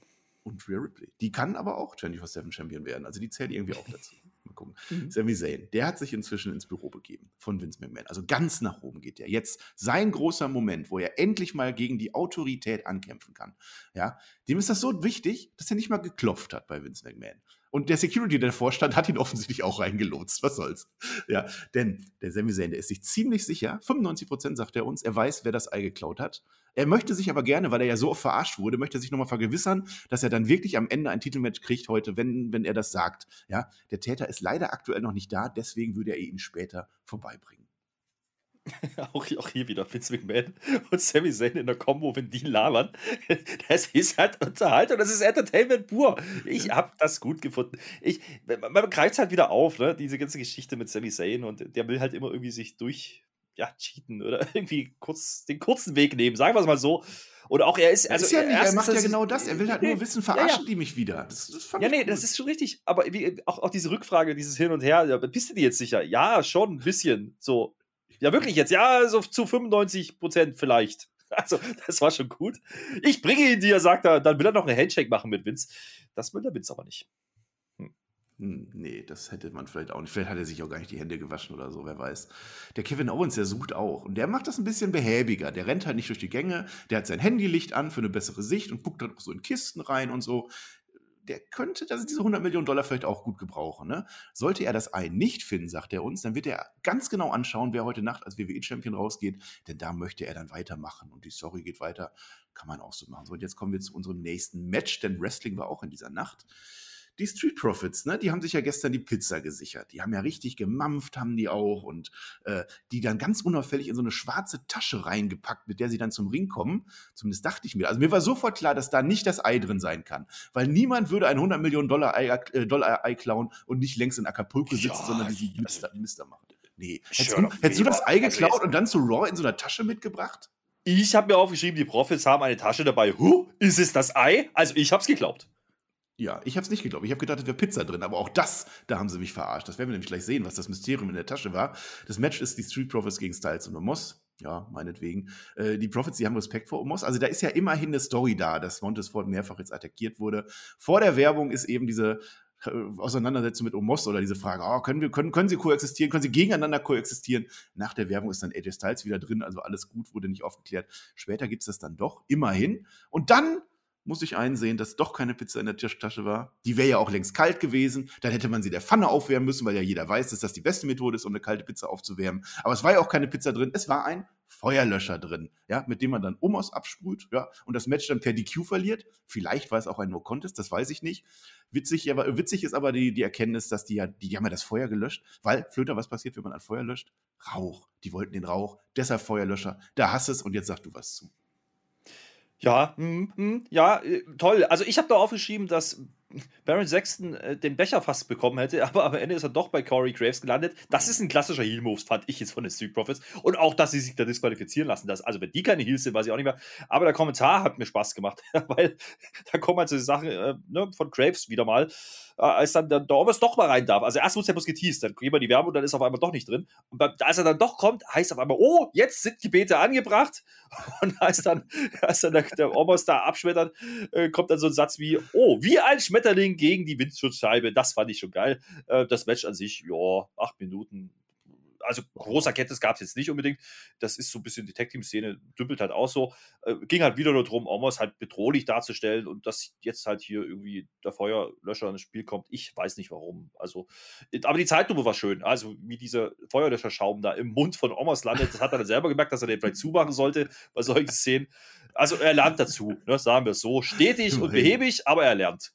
Und Rhea Ripley. Die kann aber auch 24-7 Champion werden. Also die zählt irgendwie auch dazu. Mal angucken. Mhm. Sami Zayn, der hat sich inzwischen ins Büro begeben von Vince McMahon. Also ganz nach oben geht er. Jetzt sein großer Moment, wo er endlich mal gegen die Autorität ankämpfen kann. Ja, dem ist das so wichtig, dass er nicht mal geklopft hat bei Vince McMahon. Und der Security, der davor stand, hat ihn offensichtlich auch reingelotst. Was soll's? Ja, denn der Sami Zayn, der ist sich ziemlich sicher, 95 Prozent sagt er uns, er weiß, wer das Ei geklaut hat. Er möchte sich aber gerne, weil er ja so oft verarscht wurde, möchte sich nochmal vergewissern, dass er dann wirklich am Ende ein Titelmatch kriegt heute, wenn, wenn er das sagt. Ja, der Täter ist leider aktuell noch nicht da, deswegen würde er ihn später vorbeibringen. [LAUGHS] auch, auch hier wieder Vince McMahon und Sami Zayn in der Combo, wenn die labern. [LAUGHS] Das ist halt Unterhaltung, das ist Entertainment pur. Ich habe das gut gefunden. Ich, man greift es halt wieder auf, ne? diese ganze Geschichte mit Sami Zayn und der will halt immer irgendwie sich durch ja, cheaten oder [LAUGHS] irgendwie kurz den kurzen Weg nehmen, sagen wir es mal so. Oder auch er ist. Also ist ja nicht, er macht ja genau das. Er will halt nur wissen, verarschen ja, ja. die mich wieder. Das, das ja, nee, gut. das ist schon richtig. Aber wie, auch, auch diese Rückfrage, dieses Hin und Her, bist du dir jetzt sicher? Ja, schon ein bisschen. So. Ja, wirklich jetzt. Ja, so zu 95 Prozent vielleicht. [LAUGHS] Also, das war schon gut. Ich bringe ihn dir, sagt er. Dann will er noch eine Handshake machen mit Vince. Das will der Vince aber nicht. Hm, nee, das hätte man vielleicht auch nicht. Vielleicht hat er sich auch gar nicht die Hände gewaschen oder so, wer weiß. Der Kevin Owens, der sucht auch. Und der macht das ein bisschen behäbiger. Der rennt halt nicht durch die Gänge. Der hat sein Handylicht an für eine bessere Sicht und guckt dann auch so in Kisten rein und so. Der könnte also diese 100 Millionen Dollar vielleicht auch gut gebrauchen. Ne? Sollte er das Ei nicht finden, sagt er uns, dann wird er ganz genau anschauen, wer heute Nacht als WWE-Champion rausgeht. Denn da möchte er dann weitermachen. Und die Story geht weiter. Kann man auch so machen. So, und jetzt kommen wir zu unserem nächsten Match, denn Wrestling war auch in dieser Nacht die Street Profits, ne, die haben sich ja gestern die Pizza gesichert. Die haben ja richtig gemampft, haben die auch und äh, die dann ganz unauffällig in so eine schwarze Tasche reingepackt, mit der sie dann zum Ring kommen. Zumindest dachte ich mir. Also mir war sofort klar, dass da nicht das Ei drin sein kann, weil niemand würde ein 100 Millionen Dollar Ei, äh, Dollar Ei klauen und nicht längst in Acapulco sitzen, ja, sondern diesen Mister, Mister machen. Nee. Hättest du, hättest du das Ei also geklaut also und dann zu Raw in so einer Tasche mitgebracht? Ich habe mir aufgeschrieben, die Profits haben eine Tasche dabei. Huh, ist es das Ei? Also ich habe es geglaubt. Ja, ich habe es nicht geglaubt. Ich habe gedacht, es wäre Pizza drin, aber auch das, da haben sie mich verarscht. Das werden wir nämlich gleich sehen, was das Mysterium in der Tasche war. Das Match ist die Street Profits gegen Styles und Omos. Ja, meinetwegen. Äh, die Profits, die haben Respekt vor Omos. Also da ist ja immerhin eine Story da, dass Montesford mehrfach jetzt attackiert wurde. Vor der Werbung ist eben diese äh, Auseinandersetzung mit Omos oder diese Frage, oh, können, wir, können, können sie koexistieren, können sie gegeneinander koexistieren? Nach der Werbung ist dann AJ Styles wieder drin, also alles gut, wurde nicht aufgeklärt. Später gibt es das dann doch, immerhin. Und dann muss ich einsehen, dass doch keine Pizza in der Tischtasche war. Die wäre ja auch längst kalt gewesen. Dann hätte man sie der Pfanne aufwärmen müssen, weil ja jeder weiß, dass das die beste Methode ist, um eine kalte Pizza aufzuwärmen. Aber es war ja auch keine Pizza drin. Es war ein Feuerlöscher drin, ja, mit dem man dann Omos absprüht, ja, und das Match dann per DQ verliert. Vielleicht war es auch ein No Contest, das weiß ich nicht. Witzig, aber, witzig ist aber die, die Erkenntnis, dass die ja, die haben ja das Feuer gelöscht, weil, Flöter, was passiert, wenn man ein Feuer löscht? Rauch. Die wollten den Rauch, deshalb Feuerlöscher. Da hast es und jetzt sag du was zu. Ja, mm, mm, ja, äh, toll. Also ich habe da aufgeschrieben, dass Baron Sexton äh, den Becher fast bekommen hätte, [LAUGHS] aber am Ende ist er doch bei Corey Graves gelandet. Das ist ein klassischer Heel-Move, fand ich jetzt von den Street Profits. Und auch, dass sie sich da disqualifizieren lassen. Das, also, wenn die keine Heels sind, weiß ich auch nicht mehr. Aber der Kommentar hat mir Spaß gemacht, [LAUGHS] weil da kommen halt so Sachen äh, ne, von Graves wieder mal äh, als dann der Dormes doch mal rein darf. Also erst muss er bloß geteased, dann gehen wir die Werbung und dann ist er auf einmal doch nicht drin. Und als er dann doch kommt, heißt auf einmal, oh, jetzt sind Gebete angebracht. [LAUGHS] Und als dann, als dann der, der Omos da abschmettert, äh, kommt dann so ein Satz wie, oh, wie ein Schmetterling gegen die Windschutzscheibe. Das fand ich schon geil. Äh, das Match an sich, ja, acht Minuten, also großer Kenntnis gab es jetzt nicht unbedingt. Das ist so ein bisschen die Tag-Team-Szene, dümpelt halt auch so. Äh, ging halt wieder nur darum, Omos halt bedrohlich darzustellen und dass jetzt halt hier irgendwie der Feuerlöscher ins Spiel kommt. Ich weiß nicht warum. Also, aber die Zeitlupe war schön. Also, wie dieser Feuerlöscherschaum da im Mund von Omos landet, das hat er dann selber gemerkt, dass er den vielleicht zumachen sollte bei solchen Szenen. Also er lernt dazu, ne, sagen wir es so. Stetig immerhin. und behäbig, aber er lernt.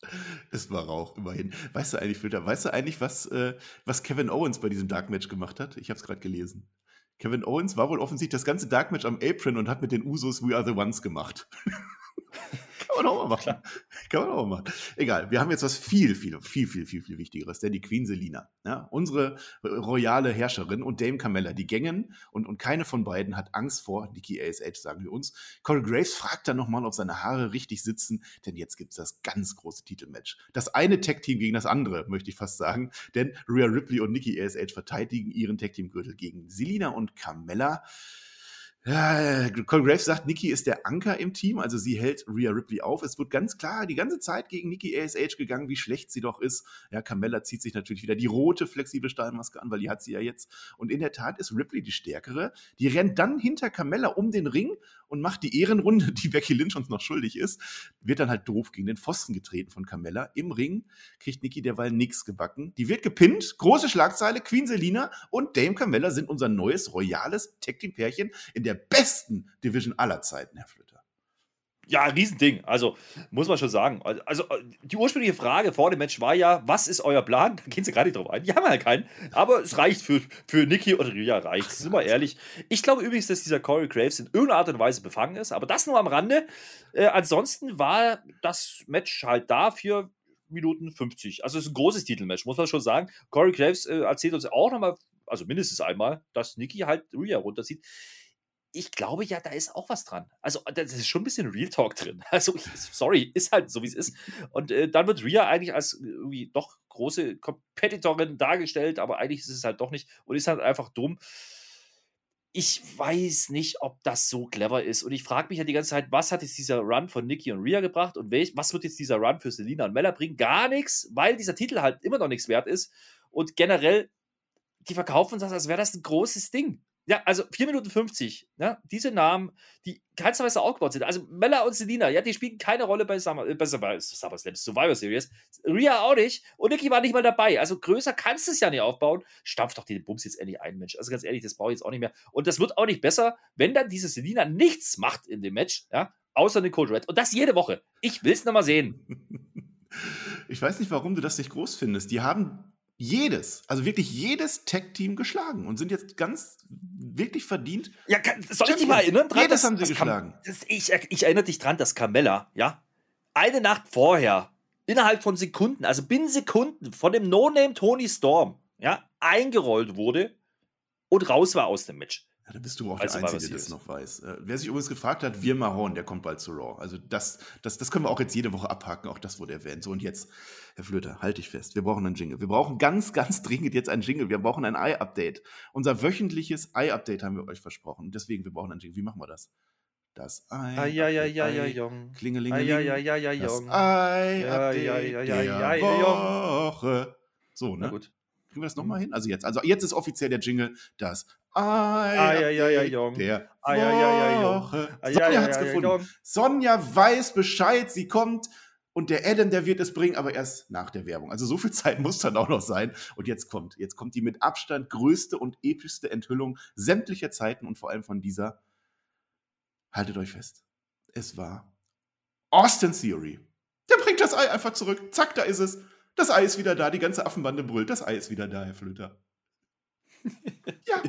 Es war Rauch, immerhin. Weißt du eigentlich, Filter, weißt du eigentlich, was, äh, was Kevin Owens bei diesem Dark Match gemacht hat? Ich habe es gerade gelesen. Kevin Owens war wohl offensichtlich das ganze Dark Match am Apron und hat mit den Usos We Are the Ones gemacht. Kann man auch mal machen. Kann man auch mal machen. Egal, wir haben jetzt was viel, viel, viel, viel, viel, viel Wichtigeres, denn die Queen Selina, ja, unsere royale Herrscherin und Dame Carmella, die gängen und, und keine von beiden hat Angst vor Nikki ASH, sagen wir uns. Corey Graves fragt dann nochmal, ob seine Haare richtig sitzen, denn jetzt gibt es das ganz große Titelmatch. Das eine Tag-Team gegen das andere, möchte ich fast sagen, denn Rhea Ripley und Nikki ASH verteidigen ihren Tag-Team-Gürtel gegen Selina und Carmella. Ja, Cole Graves sagt, Nikki ist der Anker im Team, also sie hält Rhea Ripley auf. Es wird ganz klar die ganze Zeit gegen Nikki ASH gegangen, wie schlecht sie doch ist. Ja, Carmella zieht sich natürlich wieder die rote flexible Stahlmaske an, weil die hat sie ja jetzt. Und in der Tat ist Ripley die stärkere. Die rennt dann hinter Carmella um den Ring und macht die Ehrenrunde, die Becky Lynch uns noch schuldig ist. Wird dann halt doof gegen den Pfosten getreten von Carmella. Im Ring kriegt Nikki derweil nichts gebacken. Die wird gepinnt. Große Schlagzeile. Queen Selina und Dame Carmella sind unser neues royales Tag Team Pärchen in der besten Division aller Zeiten, Herr Flöter. Ja, Riesending. Also, muss man schon sagen. Also, die ursprüngliche Frage vor dem Match war ja, was ist euer Plan? Da gehen sie gerade nicht drauf ein. Die haben halt keinen. Aber es reicht für, für Nikki und Ria, reicht. Sind wir ehrlich. Ich glaube übrigens, dass dieser Corey Graves in irgendeiner Art und Weise befangen ist. Aber das nur am Rande. Äh, ansonsten war das Match halt da für Minuten 50. Also, es ist ein großes Titelmatch, muss man schon sagen. Corey Graves äh, erzählt uns auch nochmal, also mindestens einmal, dass Nikki halt Ria runterzieht ich glaube ja, da ist auch was dran. Also, das ist schon ein bisschen Real Talk drin. [LAUGHS] Also, sorry, ist halt so, wie es ist. Und äh, dann wird Rhea eigentlich als irgendwie doch große Competitorin dargestellt, aber eigentlich ist es halt doch nicht und ist halt einfach dumm. Ich weiß nicht, ob das so clever ist. Und ich frage mich ja die ganze Zeit, was hat jetzt dieser Run von Nikki und Rhea gebracht und welch, was wird jetzt dieser Run für Selina und Mella bringen? Gar nichts, weil dieser Titel halt immer noch nichts wert ist. Und generell, die verkaufen das, als wäre das ein großes Ding. Ja, also 4 Minuten 50. Ja, diese Namen, die keinsterweise aufgebaut sind. Also Mella und Selina, ja, die spielen keine Rolle bei, Summer, äh, bei Summer, Summer Survivor Series. Rhea auch nicht. Und Nikki war nicht mal dabei. Also größer kannst du es ja nicht aufbauen. Stampf doch den Bums jetzt endlich ein, Mensch. Also ganz ehrlich, das brauche ich jetzt auch nicht mehr. Und das wird auch nicht besser, wenn dann diese Selina nichts macht in dem Match, ja, außer Nicole Red. Und das jede Woche. Ich will es nochmal sehen. [LAUGHS] Ich weiß nicht, warum du das nicht groß findest. Die haben jedes, also wirklich jedes Tech-Team geschlagen und sind jetzt ganz wirklich verdient. Ja, kann, soll ich dich mal erinnern? Dran, jedes dass, haben sie geschlagen. Das, ich, ich erinnere dich dran, dass Carmella, ja, eine Nacht vorher, innerhalb von Sekunden, also binnen Sekunden, von dem No-Name Tony Storm, ja, eingerollt wurde und raus war aus dem Match. Ja, da bist du auch also der Einzige, der das noch weiß. Äh, wer sich übrigens gefragt hat, wir Mahon, der kommt bald zu Raw. Also das, das, das können wir auch jetzt jede Woche abhaken, auch das wurde erwähnt. So und jetzt, Herr Flöter, halte ich fest, wir brauchen einen Jingle. Wir brauchen ganz, ganz dringend jetzt einen Jingle. Wir brauchen ein Eye-Update. Unser wöchentliches Eye-Update haben wir euch versprochen. Deswegen, wir brauchen einen Jingle. Wie machen wir das? Das Ei. Ei, ei, ei, ei, ei, jong. Klingelingeling. Ei, ei, ei, ei, jong. Das Ei-Update der Woche. So, ne? Na gut. Kriegen wir das nochmal hin? Also jetzt. Also jetzt ist offiziell der Jingle das Ei-Update der Woche. Sonja hat's gefunden. Sonja weiß Bescheid, sie kommt. Und der Adam, der wird es bringen, aber erst nach der Werbung. Also so viel Zeit muss dann auch noch sein. Und jetzt kommt, jetzt kommt die mit Abstand größte und epischste Enthüllung sämtlicher Zeiten und vor allem von dieser. Haltet euch fest. Es war Austin Theory. Der bringt das Ei einfach zurück. Zack, da ist es. Das Ei ist wieder da, die ganze Affenbande brüllt. Das Ei ist wieder da, Herr Flöter. [LAUGHS] ja.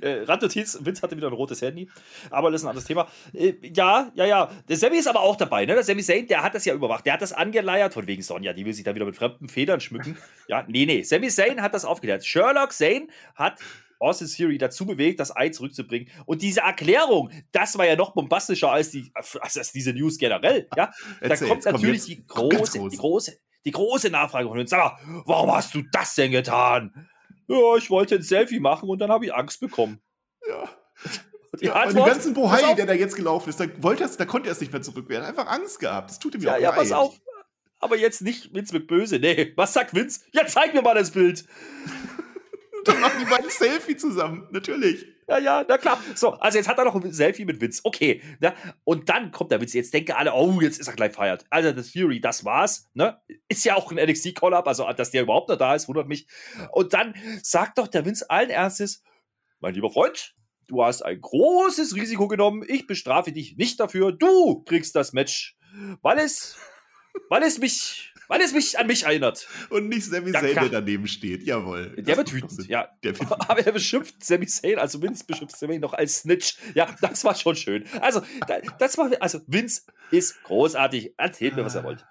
äh, Randnotiz, Vince hatte wieder ein rotes Handy. Aber das ist ein anderes Thema. Äh, ja, ja, ja. Der Sammy ist aber auch dabei, ne? Der Sammy Zayn, der hat das ja überwacht. Der hat das angeleiert, von wegen Sonja, die will sich da wieder mit fremden Federn schmücken. Ja, nee, nee. Sammy Zayn hat das aufgeklärt. Sherlock Zayn hat Austin Theory dazu bewegt, das Ei zurückzubringen. Und diese Erklärung, das war ja noch bombastischer als, die, als diese News generell. Ja? Da kommt natürlich komm die, große, die, große, die große Nachfrage von uns. Sag mal, warum hast du das denn getan? Ja, ich wollte ein Selfie machen und dann habe ich Angst bekommen. Ja. Die ja, Antwort, den ganzen Bohai, der da jetzt gelaufen ist, da, wollte da konnte er es nicht mehr zurückwehren. Einfach Angst gehabt. Das tut ihm ja, ja auch Ja, pass auf. Aber jetzt nicht Vince mit böse. Nee, was sagt Vince? Ja, zeig mir mal das Bild. [LAUGHS] Dann machen die beiden Selfie zusammen, natürlich. Ja, ja, na klar. So, also jetzt hat er noch ein Selfie mit Witz. Okay. Ne? Und dann kommt der Witz. Jetzt denken alle, oh, jetzt ist er gleich feiert. Also, das Fury, das war's. Ne? Ist ja auch ein NXT-Call-Up, also dass der überhaupt noch da ist, wundert mich. Und dann sagt doch der Vince allen Ernstes, mein lieber Freund, du hast ein großes Risiko genommen. Ich bestrafe dich nicht dafür. Du kriegst das Match, weil es, weil es mich weil es mich an mich erinnert. Und nicht Sami Zayn, der daneben steht. Jawohl. Der wird wütend, ja. Der wird wütend. Aber er beschimpft Sami Zayn, also Vince beschimpft Sami noch als Snitch. Ja, das war schon schön. Also, das war, also Vince ist großartig. Erzählt mir, was er wollte.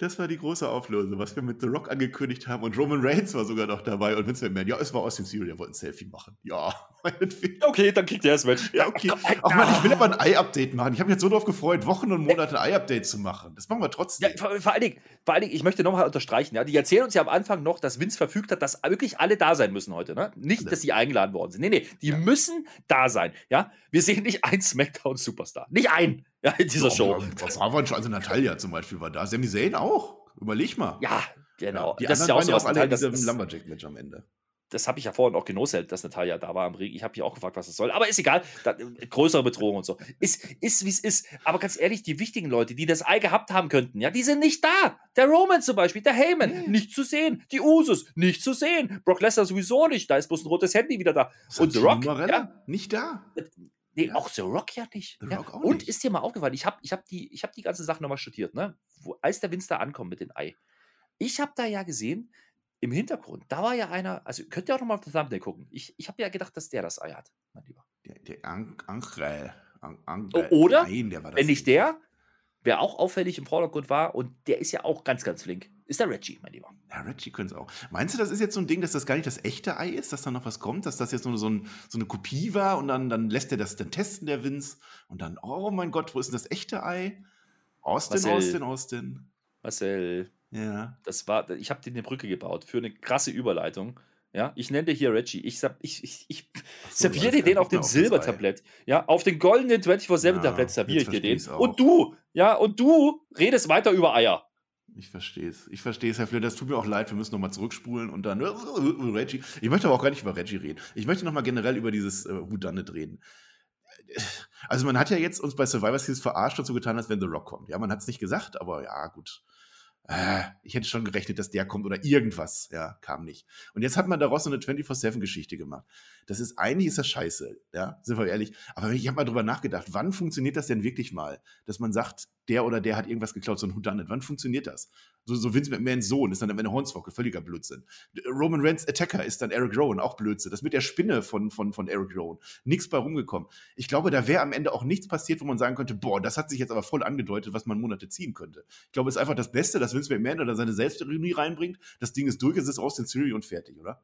Das war die große Auflösung, was wir mit The Rock angekündigt haben. Und Roman Reigns war sogar noch dabei. Und Vince McMahon, ja, es war Austin Theory, der wollte ein Selfie machen. Ja, [LAUGHS] Okay, dann kriegt er das Match. Ja, okay. Auch mal, ich will aber ein Ei-Update machen. Ich habe mich jetzt so darauf gefreut, Wochen und Monate ein Ei-Update zu machen. Das machen wir trotzdem. Ja, vor, vor, allen Dingen, vor allen Dingen, ich möchte nochmal unterstreichen, ja, die erzählen uns ja am Anfang noch, dass Vince verfügt hat, dass wirklich alle da sein müssen heute. Ne? Nicht, dass sie eingeladen worden sind. Nee, nee, die ja. müssen da sein. Ja? Wir sehen nicht ein Smackdown-Superstar. Nicht ein [LAUGHS] ja, in dieser ja, Show. Was wir schon? Also Natalia zum Beispiel war da. Sami Zayn auch. Überleg mal. Ja, genau. Ja, die das ist ja auch so was alle in diesem Lumberjack-Match am Ende. Das habe ich ja vorhin auch genossen, dass Natalia da war am Ring. Ich habe mich auch gefragt, was das soll. Aber ist egal. Da, größere Bedrohung und so. Ist, ist wie es ist. Aber ganz ehrlich, die wichtigen Leute, die das Ei gehabt haben könnten, ja, die sind nicht da. Der Roman zum Beispiel, der Heyman, nee. nicht zu sehen. Die Usus, nicht zu sehen. Brock Lesnar sowieso nicht. Da ist bloß ein rotes Handy wieder da. Und The Rock, ja, nicht da. Nee, ja. auch The Rock ja nicht. Ja. Rock und nicht. ist dir mal aufgefallen, ich habe ich hab die, hab die ganze Sache nochmal studiert, ne? Wo, als der da ankommt mit dem Ei. Ich habe da ja gesehen, im Hintergrund, da war ja einer, also könnt ihr auch nochmal auf das Thumbnail gucken. Ich, ich habe ja gedacht, dass der das Ei hat, mein Lieber. Der, der Angel. An Oder, Nein, der wenn nicht der, wer auch auffällig im Vordergrund war, und der ist ja auch ganz, ganz flink, ist der Reggie, mein Lieber. Ja, Reggie könnte es auch. Meinst du, das ist jetzt so ein Ding, dass das gar nicht das echte Ei ist, dass da noch was kommt, dass das jetzt nur so, ein, so eine Kopie war und dann, dann lässt er das dann testen, der Vince, und dann, oh mein Gott, wo ist denn das echte Ei? Austin, Marcel, Austin, Austin. Marcel, ja. Das war, ich habe dir eine Brücke gebaut für eine krasse Überleitung. Ja, ich nenne dir hier Reggie. Ich, ich, ich, ich so, serviere dir den auf dem Silbertablett. Ja, auf den goldenen 24-7-Tablett ja, serviere ich dir den. Und du, ja, und du redest weiter über Eier. Ich verstehe es. Ich verstehe es, Herr Fleur. Das tut mir auch leid. Wir müssen nochmal zurückspulen und dann Reggie. Ich möchte aber auch gar nicht über Reggie reden. Ich möchte nochmal generell über dieses äh, reden. Also man hat ja jetzt uns bei Survivor Series verarscht so getan, als wenn The Rock kommt. Ja, man hat es nicht gesagt, aber ja, gut äh, ich hätte schon gerechnet, dass der kommt oder irgendwas, ja, kam nicht. Und jetzt hat man daraus so eine 24-7-Geschichte gemacht. Das ist, eigentlich ist das scheiße, ja, sind wir ehrlich. Aber ich habe mal drüber nachgedacht, wann funktioniert das denn wirklich mal, dass man sagt, der oder der hat irgendwas geklaut, so ein Houdanet. Wann funktioniert das? So, so Vince McMahons Sohn ist dann am Ende Hornswoggle, völliger Blödsinn. Roman Reigns Attacker ist dann Eric Rowan, auch Blödsinn. Das mit der Spinne von, von, von Eric Rowan. Nichts bei rumgekommen. Ich glaube, da wäre am Ende auch nichts passiert, wo man sagen könnte, boah, das hat sich jetzt aber voll angedeutet, was man Monate ziehen könnte. Ich glaube, es ist einfach das Beste, dass Vince McMahon oder seine Selbstironie reinbringt. Das Ding ist durch, es ist aus den Theory und fertig, oder?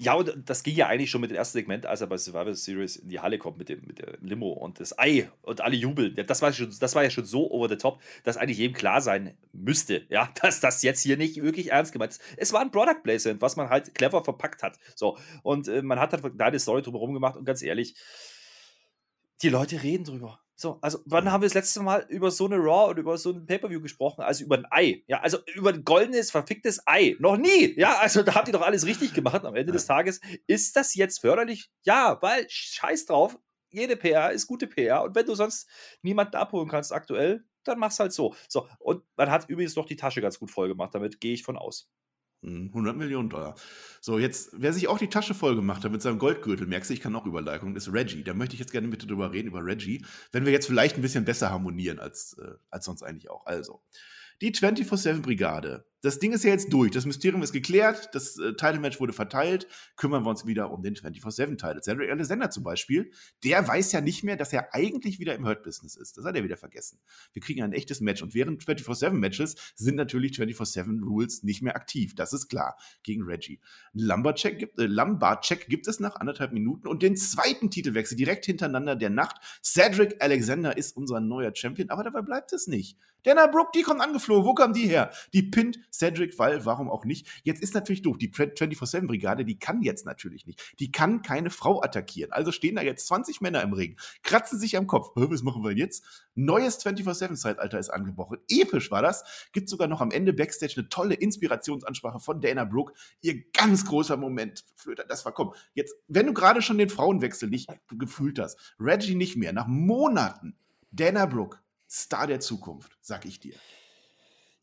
Ja, und das ging ja eigentlich schon mit dem ersten Segment, als er bei Survivor Series in die Halle kommt mit dem, mit dem Limo und das Ei und alle jubeln. Das war, schon, das war ja schon so over the top, dass eigentlich jedem klar sein müsste, ja, [LAUGHS] dass das jetzt hier nicht wirklich ernst gemeint ist. Es war ein Product Placement, was man halt clever verpackt hat. So, und äh, man hat halt eine Story drumherum gemacht und ganz ehrlich, die Leute reden drüber. So, also wann haben wir das letzte Mal über so eine Raw und über so ein Pay-Per-View gesprochen? Also über ein Ei. Ja, also über ein goldenes, verficktes Ei. Noch nie. Ja, also da habt ihr doch alles richtig gemacht. Am Ende des Tages ist das jetzt förderlich? Ja, weil scheiß drauf. Jede PR ist gute PR. Und wenn du sonst niemanden abholen kannst aktuell, dann mach's halt so. So, und man hat übrigens doch die Tasche ganz gut voll gemacht. Damit gehe ich von aus. 100 hm, Millionen Dollar. So, jetzt, wer sich auch die Tasche voll gemacht hat mit seinem Goldgürtel, merkst du, ich kann auch Überleitung, ist Reggie. Da möchte ich jetzt gerne mit dir drüber reden, über Reggie, wenn wir jetzt vielleicht ein bisschen besser harmonieren als, äh, als sonst eigentlich auch. Also, die 24-7-Brigade das Ding ist ja jetzt durch. Das Mysterium ist geklärt. Das äh, Title-Match wurde verteilt. Kümmern wir uns wieder um den 24-7-Title. Cedric Alexander zum Beispiel, der weiß ja nicht mehr, dass er eigentlich wieder im Hurt-Business ist. Das hat er wieder vergessen. Wir kriegen ein echtes Match. Und während 24-7-Matches sind natürlich 24-7-Rules nicht mehr aktiv. Das ist klar. Gegen Reggie. Lumbercheck gibt, äh, Lumbarcheck gibt es nach anderthalb Minuten. Und den zweiten Titelwechsel direkt hintereinander der Nacht. Cedric Alexander ist unser neuer Champion. Aber dabei bleibt es nicht. Dana Brooke, die kommt angeflogen. Wo kam die her? Die pinnt Cedric, weil warum auch nicht? Jetzt ist natürlich doof. Die 24-7-Brigade, die kann jetzt natürlich nicht. Die kann keine Frau attackieren. Also stehen da jetzt 20 Männer im Ring, kratzen sich am Kopf. Was machen wir jetzt? Neues 24-7-Zeitalter ist angebrochen. Episch war das. Gibt sogar noch am Ende Backstage eine tolle Inspirationsansprache von Dana Brooke. Ihr ganz großer Moment. Flöter, das war komm. Jetzt, wenn du gerade schon den Frauenwechsel nicht gefühlt hast, Reggie nicht mehr, nach Monaten, Dana Brooke, Star der Zukunft, sag ich dir.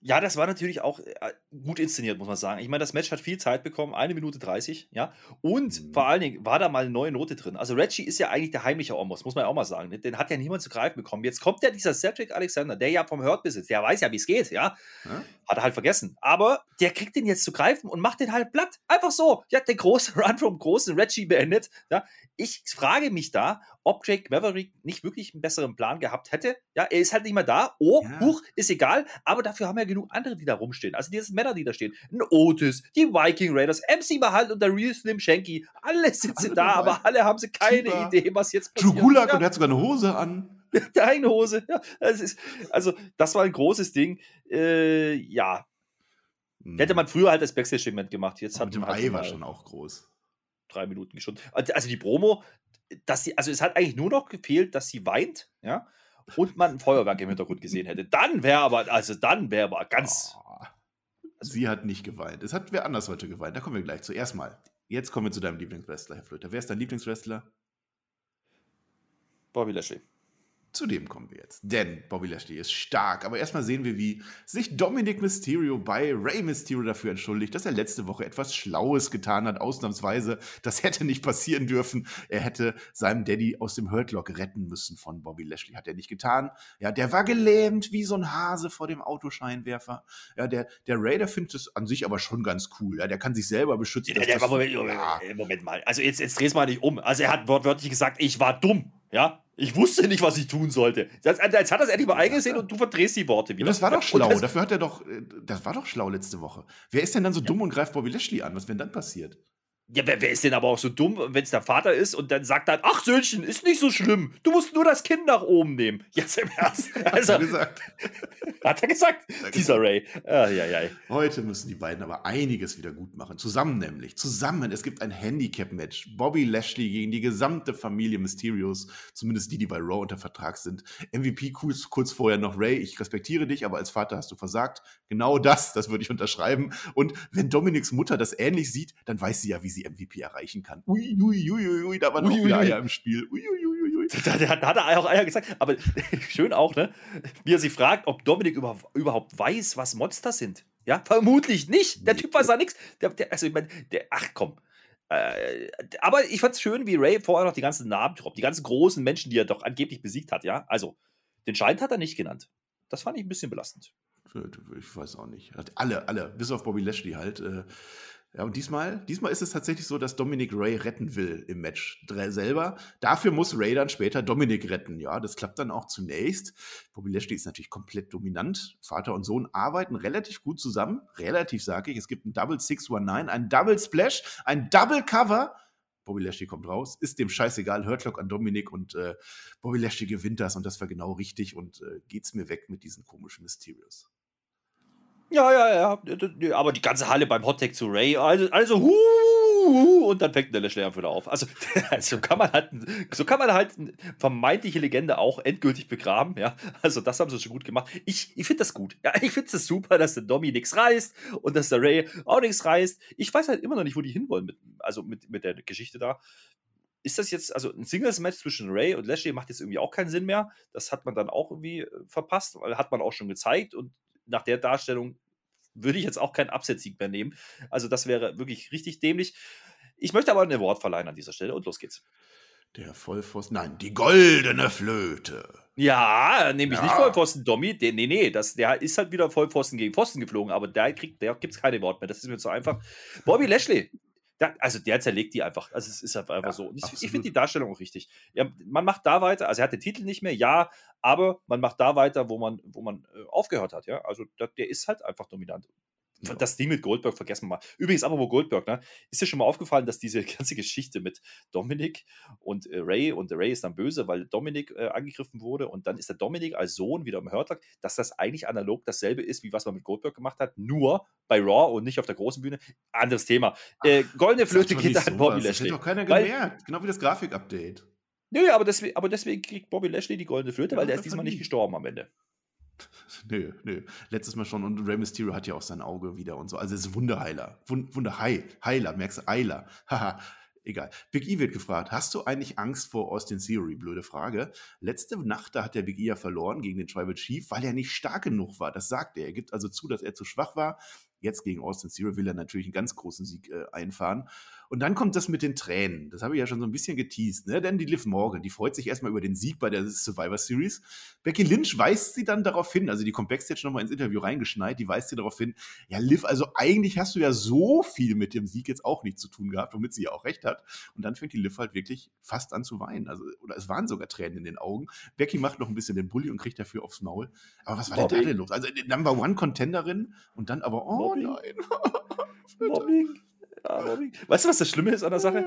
Ja, das war natürlich auch äh, gut inszeniert, muss man sagen. Ich meine, das Match hat viel Zeit bekommen, eine Minute 30, ja. Und mhm. vor allen Dingen war da mal eine neue Note drin. Also Reggie ist ja eigentlich der heimliche Omos, muss man ja auch mal sagen. Den hat ja niemand zu greifen bekommen. Jetzt kommt ja dieser Cedric Alexander, der ja vom Hurt besitzt, der weiß ja, wie es geht, ja? ja. Hat er halt vergessen. Aber der kriegt den jetzt zu greifen und macht den halt platt. Einfach so. Ja, der große [LAUGHS] Run vom großen Reggie beendet. Ja. Ich frage mich da, ob Jake Maverick nicht wirklich einen besseren Plan gehabt hätte. Ja, er ist halt nicht mehr da. Oh, ja. huch, ist egal. Aber dafür haben wir ja genug andere, die da rumstehen. Also diese Männer, die da stehen. Ein Otis, die Viking Raiders, MC Mahal und der Real Slim Shanky. Alle sitzen alle da, dabei. aber alle haben sie keine Tiba. Idee, was jetzt passiert. Drew Gulak ja. und er hat sogar eine Hose an. [LAUGHS] Der eine Hose, ja. Das ist, also, das war ein großes Ding. Äh, ja. Hm. Hätte man früher halt das Backstage-Segment gemacht. Jetzt hat mit dem Ei war schon auch groß. Drei Minuten schon. Also die Promo, dass sie, also es hat eigentlich nur noch gefehlt, dass sie weint, ja, und man ein Feuerwerk im Hintergrund [LAUGHS] gesehen hätte. Dann wäre aber, also dann wäre aber ganz. Oh, sie hat nicht geweint. Es hat wer anders heute geweint. Da kommen wir gleich zu. Erstmal, jetzt kommen wir zu deinem Lieblingswrestler, Herr Flöter. Wer ist dein Lieblingswrestler? Bobby Lashley. Zu dem kommen wir jetzt. Denn Bobby Lashley ist stark. Aber erstmal sehen wir, wie sich Dominic Mysterio bei Rey Mysterio dafür entschuldigt, dass er letzte Woche etwas Schlaues getan hat, ausnahmsweise. Das hätte nicht passieren dürfen. Er hätte seinem Daddy aus dem Hurtlock retten müssen von Bobby Lashley. Hat er nicht getan. Ja, der war gelähmt wie so ein Hase vor dem Autoscheinwerfer. Ja, der, der Raider findet es an sich aber schon ganz cool. Ja, der kann sich selber beschützen. Ja, der, Moment, ja. Moment mal. Also jetzt, jetzt dreh's mal nicht um. Also er hat wortwörtlich gesagt, ich war dumm. Ja, ich wusste nicht, was ich tun sollte. Jetzt, jetzt hat er es endlich mal eingesehen und du verdrehst die Worte wieder. das war doch schlau. Das, Dafür hat er doch. Äh, das war doch schlau letzte Woche. Wer ist denn dann so dumm und greift Bobby Lashley an? Was wäre denn dann passiert? Ja, wer, wer, ist denn aber auch so dumm, wenn es der Vater ist und dann sagt dann, ach Söhnchen, ist nicht so schlimm. Du musst nur das Kind nach oben nehmen. [LAUGHS] Jetzt im Ernst. [LAUGHS] Also, [LAUGHS] hat er gesagt. Hat er gesagt, er dieser Ray. Ah, ja, ja. Heute müssen die beiden aber einiges wieder gut machen. Zusammen nämlich. Zusammen. Es gibt ein Handicap-Match. Bobby Lashley gegen die gesamte Familie Mysterios. Zumindest die, die bei Raw unter Vertrag sind. MVP kurz, kurz vorher noch Ray. Ich respektiere dich, aber als Vater hast du versagt. Genau das, das würde ich unterschreiben. Und wenn Dominiks Mutter das ähnlich sieht, dann weiß sie ja, wie sie MVP erreichen kann. Ui, ui, ui, ui, da waren ui, auch wieder Eier im Spiel. Ui, ui, ui, ui. Da, da, da, hat er auch Eier gesagt. Aber [LAUGHS] schön auch, ne? Wie er sich fragt, ob Dominik über, überhaupt weiß, was Monster sind. Ja, vermutlich nicht. Der Typ weiß da nichts. Der, der, also, ich meine, der, ach komm. Äh, aber ich fand es schön, wie Ray vorher noch die ganzen Namen droppt. Die ganzen großen Menschen, die er doch angeblich besiegt hat, ja. Also, den Schein hat er nicht genannt. Das fand ich ein bisschen belastend. Ich weiß auch nicht. Alle, alle, bis auf Bobby Lashley halt. Äh, ja, und diesmal, diesmal ist es tatsächlich so, dass Dominic Ray retten will im Match selber. Dafür muss Ray dann später Dominic retten. Ja, das klappt dann auch zunächst. Bobby Lashley ist natürlich komplett dominant. Vater und Sohn arbeiten relativ gut zusammen. Relativ, sage ich. Es gibt ein Double 619, ein Double Splash, ein Double Cover. Bobby Lashley kommt raus, ist dem scheißegal, Hurtlock an Dominic und äh, Bobby Lashley gewinnt das und das war genau richtig und äh, geht's mir weg mit diesen komischen Mysterios. Ja, ja, ja. Aber die ganze Halle beim Hottag zu Ray, also, also hu, und dann fängt der Lashley wieder auf. [LAUGHS] Also, so kann man halt, so kann man halt vermeintliche Legende auch endgültig begraben, ja. Also, das haben sie schon gut gemacht. Ich, ich finde das gut. Ja, ich finde es super, dass der Domi nichts reißt und dass der Ray auch nichts reißt. Ich weiß halt immer noch nicht, wo die hinwollen, mit, also mit, mit der Geschichte da ist das jetzt, also ein Singles-Match zwischen Ray und Lashley macht jetzt irgendwie auch keinen Sinn mehr. Das hat man dann auch irgendwie äh, verpasst, weil hat man auch schon gezeigt und nach der Darstellung würde ich jetzt auch keinen Absetzsieg mehr nehmen. Also das wäre wirklich richtig dämlich. Ich möchte aber ein Award verleihen an dieser Stelle und los geht's. Der Vollpfosten, nein, die goldene Flöte. Ja, nämlich ja. nicht Vollpfosten, Dommy. Der, nee, nee, das, der ist halt wieder Vollpfosten gegen Pfosten geflogen, aber der kriegt, der gibt's keine Award mehr. Das ist mir zu einfach. Bobby Lashley, da, also der zerlegt die einfach. Also es ist einfach ja, so. Ich, ich finde die Darstellung auch richtig. Ja, man macht da weiter, also er hat den Titel nicht mehr, ja, aber man macht da weiter, wo man, wo man äh, aufgehört hat, ja. Also der, der ist halt einfach dominant. Das Ding mit Goldberg vergessen wir mal. Übrigens, apropos Goldberg, ne? Ist dir schon mal aufgefallen, dass diese [LAUGHS] ganze Geschichte mit Dominik und äh, Ray und Ray ist dann böse, weil Dominik äh, angegriffen wurde und dann ist der Dominik als Sohn wieder im Hörtag, dass das eigentlich analog dasselbe ist, wie was man mit Goldberg gemacht hat, nur bei Raw und nicht auf der großen Bühne. Anderes Thema. Äh, Goldene Flöte geht an Bobby Lashley. Das hat doch keiner gemerkt. Genau wie das Grafikupdate. Nö, aber deswegen, aber deswegen kriegt Bobby Lashley die Goldene Flöte, ja, weil der ist diesmal nicht gestorben am Ende. [LAUGHS] Nö, nö. Letztes Mal schon. Und Rey Mysterio hat ja auch sein Auge wieder und so. Also es ist Wunderheiler. Wund Wunderheil. Heiler. Merkst du? Eiler. [LAUGHS] Haha. Egal. Big E wird gefragt, hast du eigentlich Angst vor Austin Theory? Blöde Frage. Letzte Nacht, da hat der Big E ja verloren gegen den Tribal Chief, weil er nicht stark genug war. Das sagt er. Er gibt also zu, dass er zu schwach war. Jetzt gegen Austin Theory will er natürlich einen ganz großen Sieg äh, einfahren. Und dann kommt das mit den Tränen. Das habe ich ja schon so ein bisschen geteased. Ne? Denn die Liv Morgan, die freut sich erstmal über den Sieg bei der Survivor Series. Becky Lynch weist sie dann darauf hin, also die kommt Backstage nochmal ins Interview reingeschneit, die weist sie darauf hin, ja Liv, also eigentlich hast du ja so viel mit dem Sieg jetzt auch nicht zu tun gehabt, womit sie ja auch recht hat. hat. Und dann fängt die Liv halt wirklich fast an zu weinen. Also, oder es waren sogar Tränen in den Augen. Becky macht noch ein bisschen den Bulli und kriegt dafür aufs Maul. Aber was war denn da denn los? Also, Number One Contenderin und dann aber, oh Mobbing. nein. [LAUGHS] Mobbing. Ja, Mobbing. Weißt du, was das Schlimme ist an der Sache?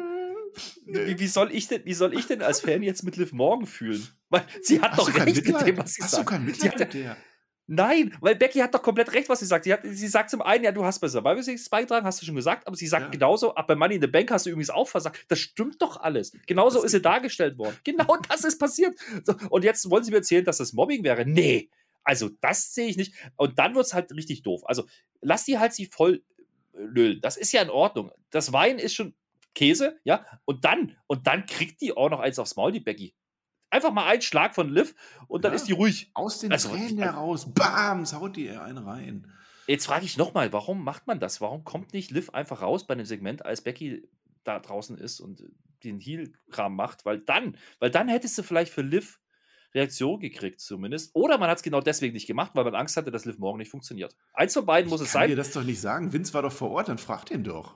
Wie, wie, soll ich denn, wie soll ich denn als Fan jetzt mit Liv Morgan fühlen? Weil sie hat Hast doch recht mit dem, was sie Hast sagt. du kein Sie Mitleid hat, mit der? nein, weil Becky hat doch komplett recht, was sie sagt. Sie, hat, sie sagt zum einen, ja, du hast bei Survivor Series beigetragen, hast du schon gesagt, aber sie sagt Ja. genauso, ab bei Money in the Bank hast du übrigens auch versagt. Das stimmt doch alles. Genauso Das ist sie dargestellt worden. Genau [LAUGHS] das ist passiert. So, und jetzt wollen sie mir erzählen, dass das Mobbing wäre. Nee, also das sehe ich nicht. Und dann wird es halt richtig doof. Also lass die halt sie voll äh, lüllen. Das ist ja in Ordnung. Das Wein ist schon Käse, ja. Und dann, und dann kriegt die auch noch eins aufs Maul, die Becky. Einfach mal einen Schlag von Liv und dann Ja. ist die ruhig. Aus den Also, ich- heraus, bam, haut die einen rein. Jetzt frage ich nochmal, warum macht man das? Warum kommt nicht Liv einfach raus bei dem Segment, als Becky da draußen ist und den Heel-Kram macht? Weil dann, weil dann hättest du vielleicht für Liv Reaktion gekriegt zumindest. Oder man hat es genau deswegen nicht gemacht, weil man Angst hatte, dass Liv morgen nicht funktioniert. Eins von beiden muss ich es kann dir sein. das doch nicht sagen. Vince war doch vor Ort, dann frag den doch.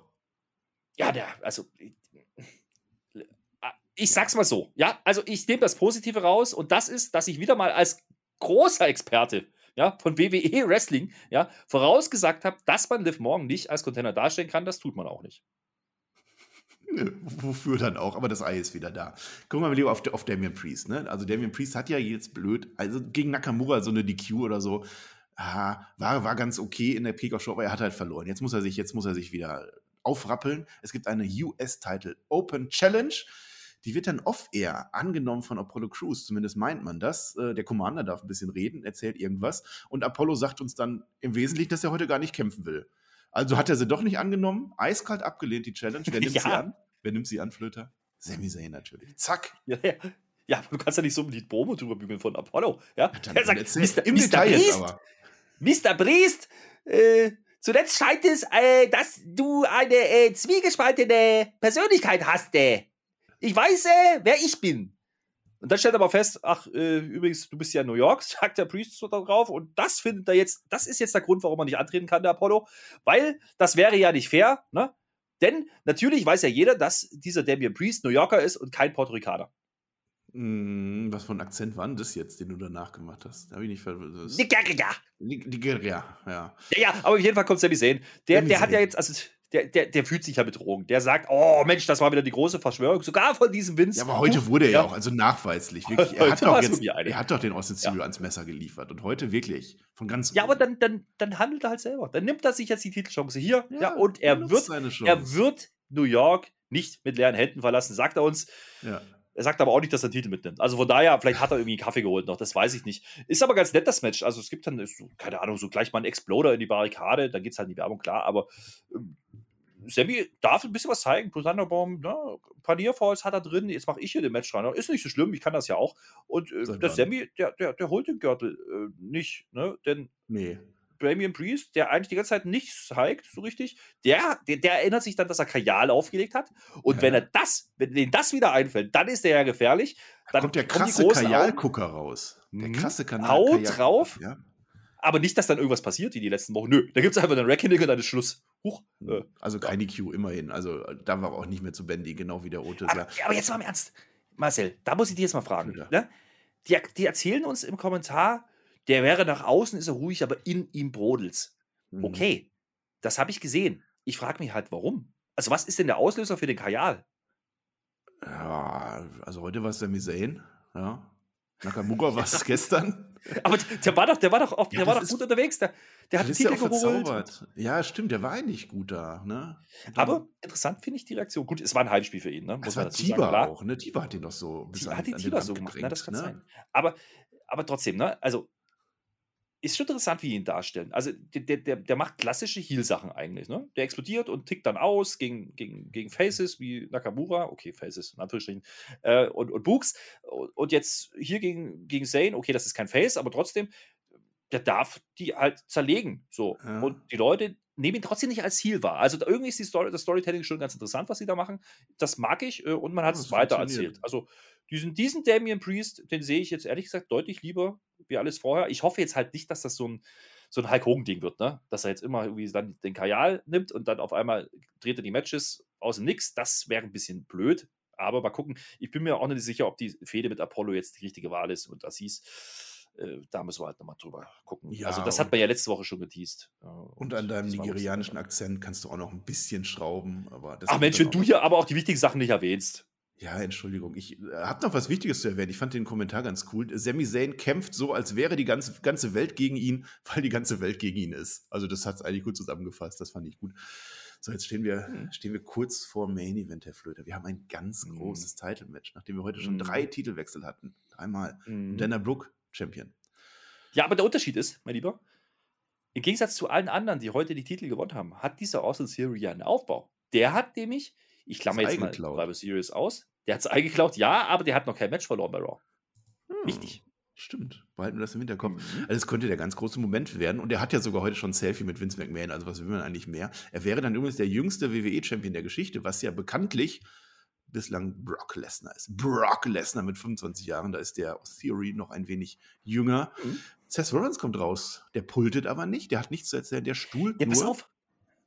Ja, der, also ich sag's mal so. Ja, also ich nehme das Positive raus und das ist, dass ich wieder mal als großer Experte ja, von WWE Wrestling ja, vorausgesagt habe, dass man Liv Morgan nicht als Container darstellen kann. Das tut man auch nicht. Wofür dann auch? Aber das Ei ist wieder da. Gucken wir mal lieber auf, auf Damian Priest. Ne? Also Damian Priest hat ja jetzt blöd, also gegen Nakamura so eine DQ oder so, ah, war, war ganz okay in der Peak-Show, aber er hat halt verloren. Jetzt muss er sich, jetzt muss er sich wieder aufrappeln. Es gibt eine US-Title Open Challenge. Die wird dann off-air angenommen von Apollo Crews, zumindest meint man das. Äh, Der Commander darf ein bisschen reden, erzählt irgendwas. Und Apollo sagt uns dann im Wesentlichen, dass er heute gar nicht kämpfen will. Also hat er sie doch nicht angenommen, eiskalt abgelehnt, die Challenge. Wer [LAUGHS] nimmt Ja. sie an? Wer nimmt sie an, Flöter? Sami Zayn natürlich. Zack. [LAUGHS] Ja, ja. ja, aber du kannst ja nicht so ein Lied Promo drüber bügeln von Apollo. Ja, Dann der sagt, Mr. Im Mr. Detail Priest, aber. Mr. Priest, äh, zuletzt scheint es, äh, dass du eine äh, zwiegespaltene Persönlichkeit hast. Äh. Ich weiß, äh, wer ich bin. Und dann stellt er aber fest, ach, äh, übrigens, du bist ja in New York, [LAUGHS] sagt der Priest so da drauf. Und das findet er jetzt, das ist jetzt der Grund, warum er nicht antreten kann, der Apollo. Weil das wäre ja nicht fair, ne? Denn natürlich weiß ja jeder, dass dieser Damian Priest New Yorker ist und kein Puerto Ricaner. Hm, was für ein Akzent war denn das jetzt, den du danach gemacht hast? Habe ich nicht ver Nigeria. Die, ja, ja. Ja, aber auf jeden Fall kommt Sami Zayn. Der, der hat ja jetzt, also der, der, der fühlt sich ja betrogen. Der sagt, oh Mensch, das war wieder die große Verschwörung, sogar von diesem Vince. Ja, aber heute wurde er ja Ja. auch, also nachweislich, wirklich. [LAUGHS] Er hat, doch jetzt, er hat doch den Austin Theory ans Messer geliefert. Und heute wirklich. Von ganz Ja, aber dann, dann, dann handelt er halt selber. Dann nimmt er sich jetzt die Titelchance hier. Ja, Ja, und er wird, er wird New York nicht mit leeren Händen verlassen, sagt er uns. ja. Er sagt aber auch nicht, dass er den Titel mitnimmt. Also von daher, vielleicht hat er irgendwie einen Kaffee geholt noch, das weiß ich nicht. Ist aber ganz nett, das Match. Also es gibt dann, keine Ahnung, so gleich mal einen Exploder in die Barrikade, dann geht es halt in die Werbung, klar, aber ähm, Sammy darf ein bisschen was zeigen. Thunderbomb, ne? Panierfalls hat er drin, jetzt mache ich hier den Match rein. Ist nicht so schlimm, ich kann das ja auch. Und äh, der? Sammy, der, der, der holt den Gürtel äh, nicht, ne? Denn Nee. Damian Priest, der eigentlich die ganze Zeit nichts zeigt, so richtig, der, der, der erinnert sich dann, dass er Kajal aufgelegt hat. Und Ja. wenn er das, wenn denen das wieder einfällt, dann ist der ja gefährlich. Da Dann kommt der krasse. Kajalgucker raus. Der Mhm. krasse Kanal. Haut drauf. Ja. Aber nicht, dass dann irgendwas passiert wie die letzten Wochen. Nö, da gibt es einfach einen Reckoning und dann ist Schluss. Huch. Äh, Also keine Q, immerhin. Also da war auch nicht mehr zu bändigen, genau wie der Otis. aber, aber jetzt mal im Ernst. Marcel, da muss ich dir jetzt mal fragen. Ja. Ne? Die, die erzählen uns im Kommentar, der wäre nach außen, ist er ruhig, aber in ihm brodelt's. Mhm. Okay, das habe ich gesehen. Ich frage mich halt, warum. Also, was ist denn der Auslöser für den Kajal? Ja, also heute war es Sami Zayn. Ja. [LAUGHS] Nakamura war es gestern. [LAUGHS] Aber der war doch, der war doch, auf, Ja, der war doch ist- gut unterwegs. Der, der hat ist ja Titel auch geholt. Ja, stimmt, der war eigentlich gut da. Ne? Aber interessant finde ich die Reaktion. Gut, es war ein Heimspiel für ihn, ne? das man war dazu sagen, Tiber klar. auch. Ne? Tiber hat ihn doch so an, hat den Rand so gemacht, ne? gedrängt, das kann ne? sein. Aber, aber trotzdem, ne? Also, ist schon interessant, wie ihn darstellen. Also, der, der- der, macht klassische Heal-Sachen eigentlich, ne? Der explodiert und tickt dann aus gegen, gegen, gegen Faces wie Nakamura, okay, Faces, in Anführungsstrichen, äh, und, und Books. Und und jetzt hier gegen, gegen Zane, okay, das ist kein Face, aber trotzdem, der darf die halt zerlegen. So. Ja. Und die Leute nehmen ihn trotzdem nicht als Heal wahr. Also da irgendwie ist die Story, das Storytelling schon ganz interessant, was sie da machen. Das mag ich äh, und man hat Ja, es das weiter erzählt. Also diesen, diesen Damian Priest, den sehe ich jetzt ehrlich gesagt deutlich lieber wie alles vorher. Ich hoffe jetzt halt nicht, dass das so ein, so ein Hulk Hogan-Ding wird, ne? Dass er jetzt immer irgendwie dann den Kajal nimmt und dann auf einmal dreht er die Matches aus dem Nix, das wäre ein bisschen blöd. Aber mal gucken. Ich bin mir auch nicht sicher, ob die Fehde mit Apollo jetzt die richtige Wahl ist und Assis. Äh, da müssen wir halt nochmal drüber gucken. Ja, also, das hat man ja letzte Woche schon geteased. Und, und an deinem nigerianischen Akzent kannst du auch noch ein bisschen schrauben. Aber Ach Mensch, wenn du hier aber auch die wichtigen Sachen nicht erwähnst. Ja, Entschuldigung. Ich äh, habe noch was Wichtiges zu erwähnen. Ich fand den Kommentar ganz cool. Sami Zayn kämpft so, als wäre die ganze, ganze Welt gegen ihn, [LAUGHS] weil die ganze Welt gegen ihn ist. Also, das hat es eigentlich gut zusammengefasst. Das fand ich gut. So, jetzt stehen wir, mhm. stehen wir kurz vor Main Event, Herr Flöter. Wir haben ein ganz mhm. großes Title-Match, nachdem wir heute schon mhm. drei Titelwechsel hatten. Dreimal. Mhm. Dana Brooke, Champion. Ja, aber der Unterschied ist, mein Lieber, im Gegensatz zu allen anderen, die heute die Titel gewonnen haben, hat dieser Austin Theory ja einen Aufbau. Der hat nämlich, ich klammer jetzt mal Survivor Series aus, der hat es eingeklaut, ja, aber der hat noch kein Match verloren bei Raw. Hm. Wichtig. Stimmt, behalten wir das im Hinterkopf. Mhm. Also es könnte der ganz große Moment werden. Und er hat ja sogar heute schon ein Selfie mit Vince McMahon. Also was will man eigentlich mehr? Er wäre dann übrigens der jüngste WWE-Champion der Geschichte, was ja bekanntlich bislang Brock Lesnar ist. Brock Lesnar mit 25 Jahren, da ist der Theory noch ein wenig jünger. Mhm. Seth Rollins kommt raus. Der pultet aber nicht, der hat nichts zu erzählen, der stuhlt ja, nur. Pass auf.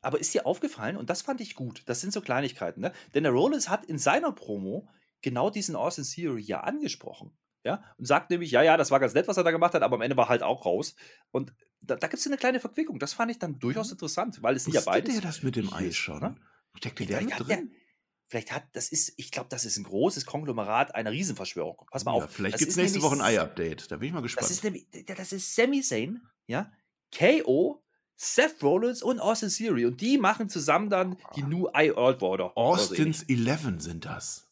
Aber ist dir aufgefallen, und das fand ich gut, das sind so Kleinigkeiten, ne? Denn der Rollins hat in seiner Promo genau diesen Austin Theory ja angesprochen. Ja, und sagt nämlich, ja, ja, das war ganz nett, was er da gemacht hat, aber am Ende war halt auch raus. Und da, da gibt es eine kleine Verquickung. Das fand ich dann durchaus mhm. interessant, weil es sind ja beide. der das mit dem Eis schon? Ne? Steckt der mit drin? Der, vielleicht hat, das ist, ich glaube, das ist ein großes Konglomerat einer Riesenverschwörung. Pass mal ja, auf. Vielleicht gibt es nächste Woche ein Ei-Update. Da bin ich mal gespannt. Das ist, nämlich, das ist Sami Zayn, ja, KO, Seth Rollins und Austin Theory. Und die machen zusammen dann die ah. New Eye World Order. Austin's Eleven sind das.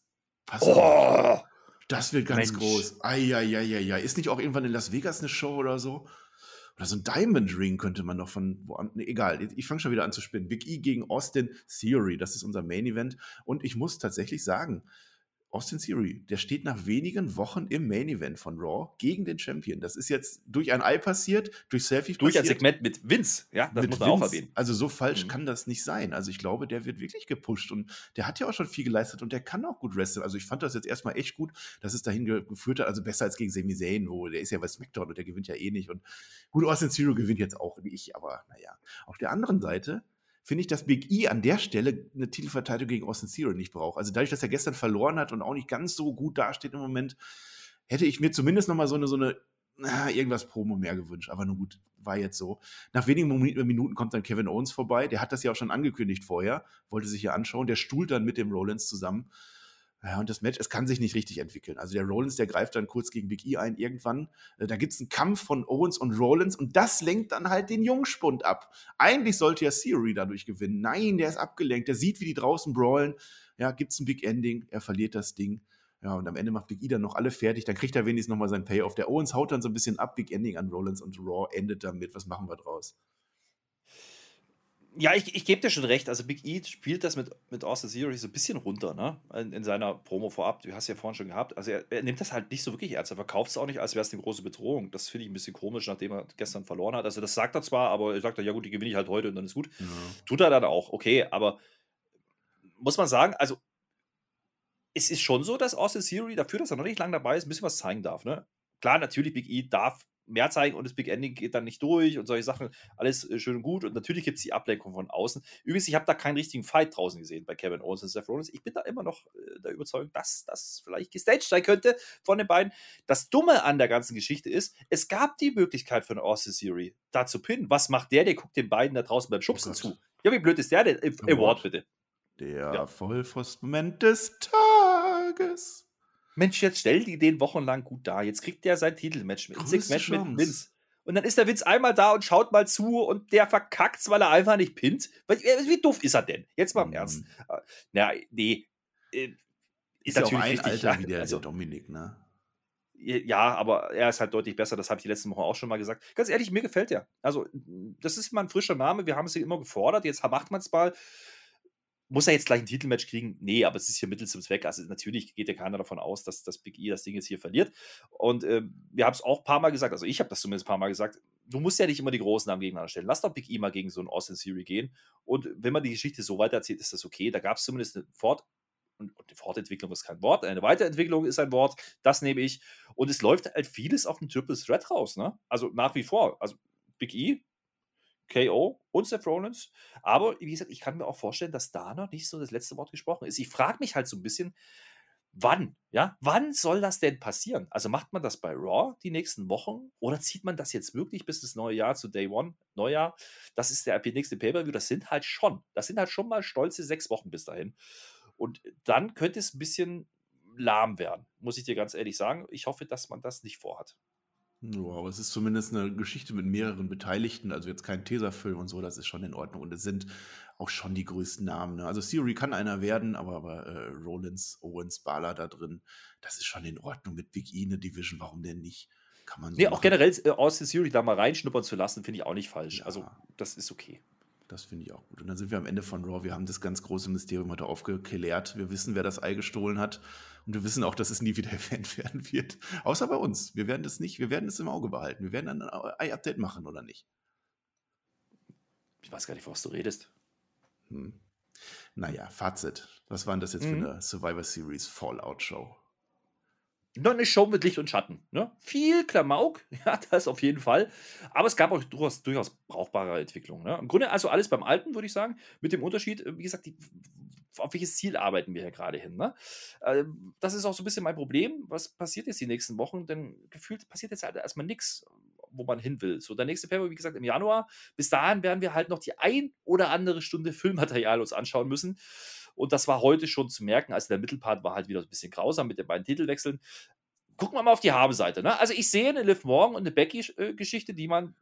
Pass oh. auf. Das wird ganz Mensch. groß. Eieieiei. Ist nicht auch irgendwann in Las Vegas eine Show oder so? Oder so ein Diamond Ring könnte man noch von woanders. Nee, egal, ich fange schon wieder an zu spinnen. Big E gegen Austin Theory, das ist unser Main Event. Und ich muss tatsächlich sagen, Austin Theory, der steht nach wenigen Wochen im Main Event von Raw gegen den Champion. Das ist jetzt durch ein Ei passiert, durch Selfie Durch ein Segment mit Vince, ja, das muss man Vince. auch erwähnen. Also so falsch mhm. kann das nicht sein. Also ich glaube, der wird wirklich gepusht und der hat ja auch schon viel geleistet und der kann auch gut wresteln. Also ich fand das jetzt erstmal echt gut, dass es dahin geführt hat. Also besser als gegen Sami Zayn, wo der ist ja bei SmackDown und der gewinnt ja eh nicht. Und gut, Austin Theory gewinnt jetzt auch nicht, aber naja. Auf der anderen Seite finde ich, dass Big E an der Stelle eine Titelverteidigung gegen Austin Theory nicht braucht. Also dadurch, dass er gestern verloren hat und auch nicht ganz so gut dasteht im Moment, hätte ich mir zumindest noch mal so eine, so eine na, irgendwas Promo mehr gewünscht. Aber nun gut, war jetzt so. Nach wenigen Minuten kommt dann Kevin Owens vorbei. Der hat das ja auch schon angekündigt vorher, wollte sich ja anschauen. Der stuhlt dann mit dem Rollins zusammen. Und das Match, es kann sich nicht richtig entwickeln. Also der Rollins, der greift dann kurz gegen Big E ein irgendwann. Äh, da gibt es einen Kampf von Owens und Rollins und das lenkt dann halt den Jungspund ab. Eigentlich sollte ja Theory dadurch gewinnen. Nein, der ist abgelenkt. Der sieht, wie die draußen brawlen. Ja, gibt es ein Big Ending. Er verliert das Ding. Ja, und am Ende macht Big E dann noch alle fertig. Dann kriegt er wenigstens nochmal sein Payoff. Der Owens haut dann so ein bisschen ab. Big Ending an Rollins und Raw endet damit. Was machen wir draus? Ja, ich, ich gebe dir schon recht. Also Big E spielt das mit, mit Austin Theory so ein bisschen runter, ne? In, in, seiner Promo vorab. Du hast ja vorhin schon gehabt. Also er, er nimmt das halt nicht so wirklich ernst. Er verkauft es auch nicht, als wäre es eine große Bedrohung. Das finde ich ein bisschen komisch, nachdem er gestern verloren hat. Also das sagt er zwar, aber er sagt dann, ja gut, die gewinne ich halt heute und dann ist gut. Ja. Tut er dann auch, okay, aber muss man sagen, also es ist schon so, dass Austin Theory dafür, dass er noch nicht lange dabei ist, ein bisschen was zeigen darf, ne? Klar, natürlich, Big E darf mehr zeigen und das Big Ending geht dann nicht durch und solche Sachen. Alles äh, schön und gut. Und natürlich gibt es die Ablenkung von außen. Übrigens, ich habe da keinen richtigen Fight draußen gesehen bei Kevin Owens und Seth Rollins. Ich bin da immer noch äh, der Überzeugung, dass das vielleicht gestaged sein könnte von den beiden. Das Dumme an der ganzen Geschichte ist, es gab die Möglichkeit für eine Austin Series da zu pinnen. Was macht der? Der guckt den beiden da draußen beim Schubsen oh zu. Ja, wie blöd ist der denn? Award, bitte. Der ja. Vollpfosten-Moment des Tages. Mensch, jetzt stell die den wochenlang gut da. Jetzt kriegt der sein Titelmatch mit. Segment mit Vince. Und dann ist der Vince einmal da und schaut mal zu und der verkackt, weil er einfach nicht pinnt. Wie doof ist er denn? Jetzt mal im mhm. Ernst. Äh, na, nee. Äh, ist, ist natürlich ja auch ein richtig, Alter wie der, also, der Dominik, ne? Ja, aber er ist halt deutlich besser. Das habe ich die letzten Wochen auch schon mal gesagt. Ganz ehrlich, mir gefällt der. Also, das ist mal ein frischer Name. Wir haben es ja immer gefordert. Jetzt macht man es mal. Muss er jetzt gleich ein Titelmatch kriegen? Nee, aber es ist hier Mittel zum Zweck. Also natürlich geht ja keiner davon aus, dass das Big E das Ding jetzt hier verliert. Und äh, wir haben es auch ein paar Mal gesagt, also ich habe das zumindest ein paar Mal gesagt, du musst ja nicht immer die großen Namen gegeneinander stellen. Lass doch Big E mal gegen so einen Austin Theory gehen. Und wenn man die Geschichte so weitererzählt, ist das okay. Da gab es zumindest eine Fort- und, die Fortentwicklung ist kein Wort, eine Weiterentwicklung ist ein Wort, das nehme ich. Und es läuft halt vieles auf dem Triple Threat raus, ne? Also nach wie vor. Also Big E KO und Seth Rollins. Aber wie gesagt, ich kann mir auch vorstellen, dass da noch nicht so das letzte Wort gesprochen ist. Ich frage mich halt so ein bisschen, wann? Ja, wann soll das denn passieren? Also macht man das bei Raw die nächsten Wochen oder zieht man das jetzt wirklich bis das neue Jahr zu Day One, Neujahr? Das ist der nächste Pay-Per-View. Das sind halt schon, das sind halt schon mal stolze sechs Wochen bis dahin. Und dann könnte es ein bisschen lahm werden, muss ich dir ganz ehrlich sagen. Ich hoffe, dass man das nicht vorhat. Ja, aber es ist zumindest eine Geschichte mit mehreren Beteiligten, also jetzt kein Tesafilm und so, das ist schon in Ordnung. Und es sind auch schon die größten Namen. Ne? Also Theory kann einer werden, aber, aber äh, Rollins, Owens, Bala da drin, das ist schon in Ordnung mit Big E eine Division, warum denn nicht? Kann man so nee, auch generell äh, Austin Theory da mal reinschnuppern zu lassen, finde ich auch nicht falsch. Ja. Also das ist okay. Das finde ich auch gut. Und dann sind wir am Ende von Raw. Wir haben das ganz große Mysterium heute aufgeklärt. Wir wissen, wer das Ei gestohlen hat. Und wir wissen auch, dass es nie wieder [LAUGHS] erwähnt werden wird. Außer bei uns. Wir werden das nicht, wir werden es im Auge behalten. Wir werden ein Ei-Update machen, oder nicht? Ich weiß gar nicht, was du redest. Hm. Naja, Fazit. Was war denn das jetzt mhm. für eine Survivor Series Fallout-Show? Noch eine Show mit Licht und Schatten. Ne? Viel Klamauk, [LAUGHS] ja, das auf jeden Fall. Aber es gab auch durchaus, durchaus brauchbare Entwicklungen. Ne? Im Grunde also alles beim Alten, würde ich sagen. Mit dem Unterschied, äh, wie gesagt, die, auf welches Ziel arbeiten wir hier gerade hin. Ne? Ähm, das ist auch so ein bisschen mein Problem. Was passiert jetzt die nächsten Wochen? Denn gefühlt passiert jetzt halt erstmal nichts, wo man hin will. So, der nächste Paper, wie gesagt, im Januar. Bis dahin werden wir halt noch die ein oder andere Stunde Filmmaterial uns anschauen müssen. Und das war heute schon zu merken. Also der Mittelpart war halt wieder ein bisschen grausam mit den beiden Titelwechseln. Gucken wir mal auf die Habenseite. Ne? Also ich sehe eine Liv Morgan und eine Becky-Geschichte, die man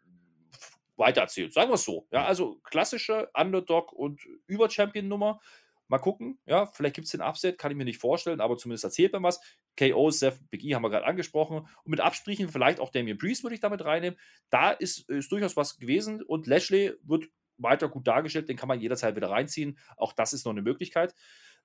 weitererzählt. Sagen wir es so. Ja, also klassische Underdog- und Über-Champion-Nummer. Mal gucken, ja, vielleicht gibt es den Upset, kann ich mir nicht vorstellen, aber zumindest erzählt man was. KO, Seth, Big E haben wir gerade angesprochen. Und mit Absprechen vielleicht auch Damien Priest würde ich damit reinnehmen. Da ist, ist durchaus was gewesen und Lashley wird weiter gut dargestellt, den kann man jederzeit wieder reinziehen. Auch das ist noch eine Möglichkeit.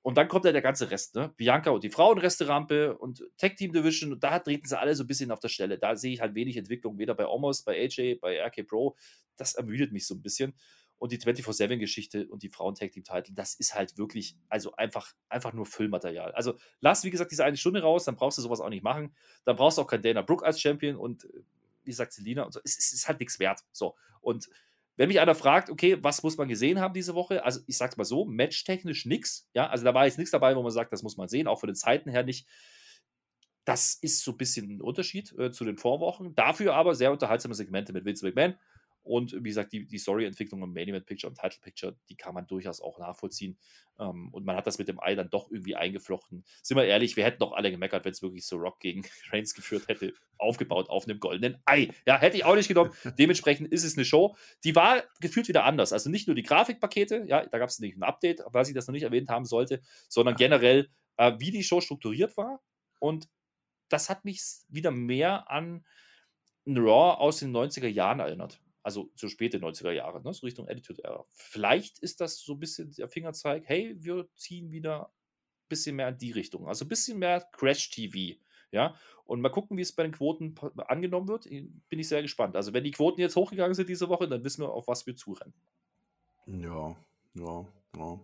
Und dann kommt ja der ganze Rest, ne? Bianca und die Frauenresterampe und Tag Team Division. Und da treten sie alle so ein bisschen auf der Stelle. Da sehe ich halt wenig Entwicklung, weder bei Omos, bei AJ, bei RK Pro. Das ermüdet mich so ein bisschen. Und die 24-7-Geschichte und die Frauen-Tag-Team-Titel, das ist halt wirklich, also einfach, einfach nur Füllmaterial. Also lass, wie gesagt, diese eine Stunde raus, dann brauchst du sowas auch nicht machen. Dann brauchst du auch keinen Dana Brooke als Champion und äh, wie sagt Selina und so. Es, es ist halt nichts wert. So. Und wenn mich einer fragt, okay, was muss man gesehen haben diese Woche? Also ich sag's mal so, matchtechnisch nichts. Ja, also da war jetzt nichts dabei, wo man sagt, das muss man sehen, auch von den Zeiten her nicht. Das ist so ein bisschen ein Unterschied äh, zu den Vorwochen. Dafür aber sehr unterhaltsame Segmente mit Vince McMahon und wie gesagt, die, die Story-Entwicklung im Main Event Picture und Title Picture, die kann man durchaus auch nachvollziehen. Ähm, und man hat das mit dem Ei dann doch irgendwie eingeflochten. Sind wir ehrlich, wir hätten doch alle gemeckert, wenn es wirklich so Rock gegen [LAUGHS] Reigns geführt hätte, aufgebaut auf einem goldenen Ei. Ja, hätte ich auch nicht genommen. [LAUGHS] Dementsprechend ist es eine Show, die war gefühlt wieder anders. Also nicht nur die Grafikpakete, ja, da gab es nicht ein Update, was ich das noch nicht erwähnt haben sollte, sondern generell, äh, wie die Show strukturiert war. Und das hat mich wieder mehr an ein Raw aus den 90er Jahren erinnert also so späte 90er Jahre, ne? so Richtung Attitude Era. Vielleicht ist das so ein bisschen der Fingerzeig, hey, wir ziehen wieder ein bisschen mehr in die Richtung. Also ein bisschen mehr Crash-TV. Ja, und mal gucken, wie es bei den Quoten angenommen wird. Bin ich sehr gespannt. Also, wenn die Quoten jetzt hochgegangen sind diese Woche, dann wissen wir, auf was wir zurennen. Ja, ja, ja.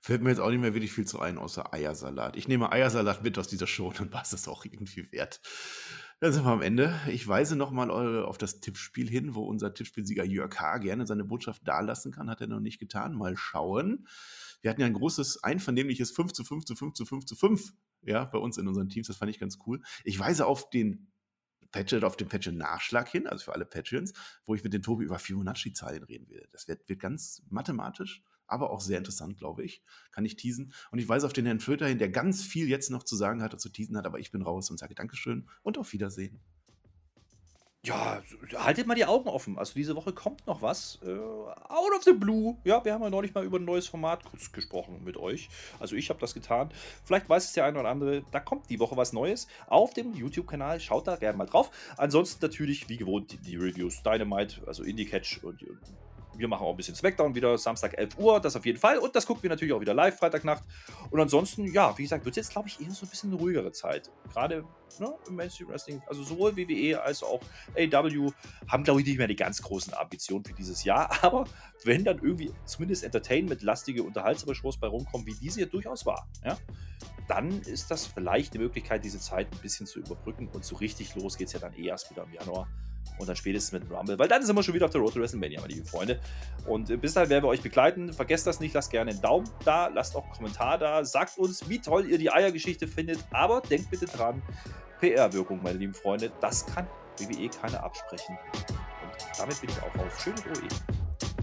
Fällt mir jetzt auch nicht mehr wirklich viel zu ein, außer Eiersalat. Ich nehme Eiersalat mit aus dieser Show, dann war es das auch irgendwie wert. Dann sind wir am Ende. Ich weise nochmal auf das Tippspiel hin, wo unser Tippspielsieger Jörg H. gerne seine Botschaft dalassen kann. Hat er noch nicht getan. Mal schauen. Wir hatten ja ein großes, einvernehmliches 5 zu 5 zu 5 zu 5 zu 5 ja, bei uns in unseren Teams. Das fand ich ganz cool. Ich weise auf den Patchet, auf den Patchet-Nachschlag hin, also für alle Patreons, wo ich mit dem Tobi über Fibonacci-Zahlen reden werde. Das wird, wird ganz mathematisch aber auch sehr interessant, glaube ich. Kann ich teasen. Und ich weise auf den Herrn Flöter hin, der ganz viel jetzt noch zu sagen hat und zu teasen hat, aber ich bin raus und sage Dankeschön und auf Wiedersehen. Ja, haltet mal die Augen offen. Also diese Woche kommt noch was. Äh, out of the blue. Ja, wir haben ja neulich mal über ein neues Format kurz gesprochen mit euch. Also ich habe das getan. Vielleicht weiß es der eine oder andere. Da kommt die Woche was Neues auf dem YouTube-Kanal. Schaut da gerne mal drauf. Ansonsten natürlich, wie gewohnt, die, die Reviews Dynamite, also Indie Catch und wir machen auch ein bisschen Smackdown wieder, Samstag 11 Uhr, das auf jeden Fall. Und das gucken wir natürlich auch wieder live, Freitagnacht. Und ansonsten, ja, wie gesagt, wird es jetzt, glaube ich, eher so ein bisschen eine ruhigere Zeit. Gerade ne, im Mainstream Wrestling, also sowohl WWE als auch AW haben, glaube ich, nicht mehr die ganz großen Ambitionen für dieses Jahr. [LAUGHS] Aber wenn dann irgendwie zumindest Entertainment-lastige, unterhaltsame Shows bei rumkommen, wie diese hier durchaus war, ja, dann ist das vielleicht eine Möglichkeit, diese Zeit ein bisschen zu überbrücken. Und so richtig los geht es ja dann eh erst wieder im Januar. Und dann spätestens mit Rumble, weil dann sind wir schon wieder auf der Road to WrestleMania, meine lieben Freunde. Und äh, bis dahin werden wir euch begleiten. Vergesst das nicht, lasst gerne einen Daumen da, lasst auch einen Kommentar da, sagt uns, wie toll ihr die Eiergeschichte findet, aber denkt bitte dran, PR-Wirkung, meine lieben Freunde, das kann WWE keiner absprechen. Und damit bin ich auch auf. Schöne OE.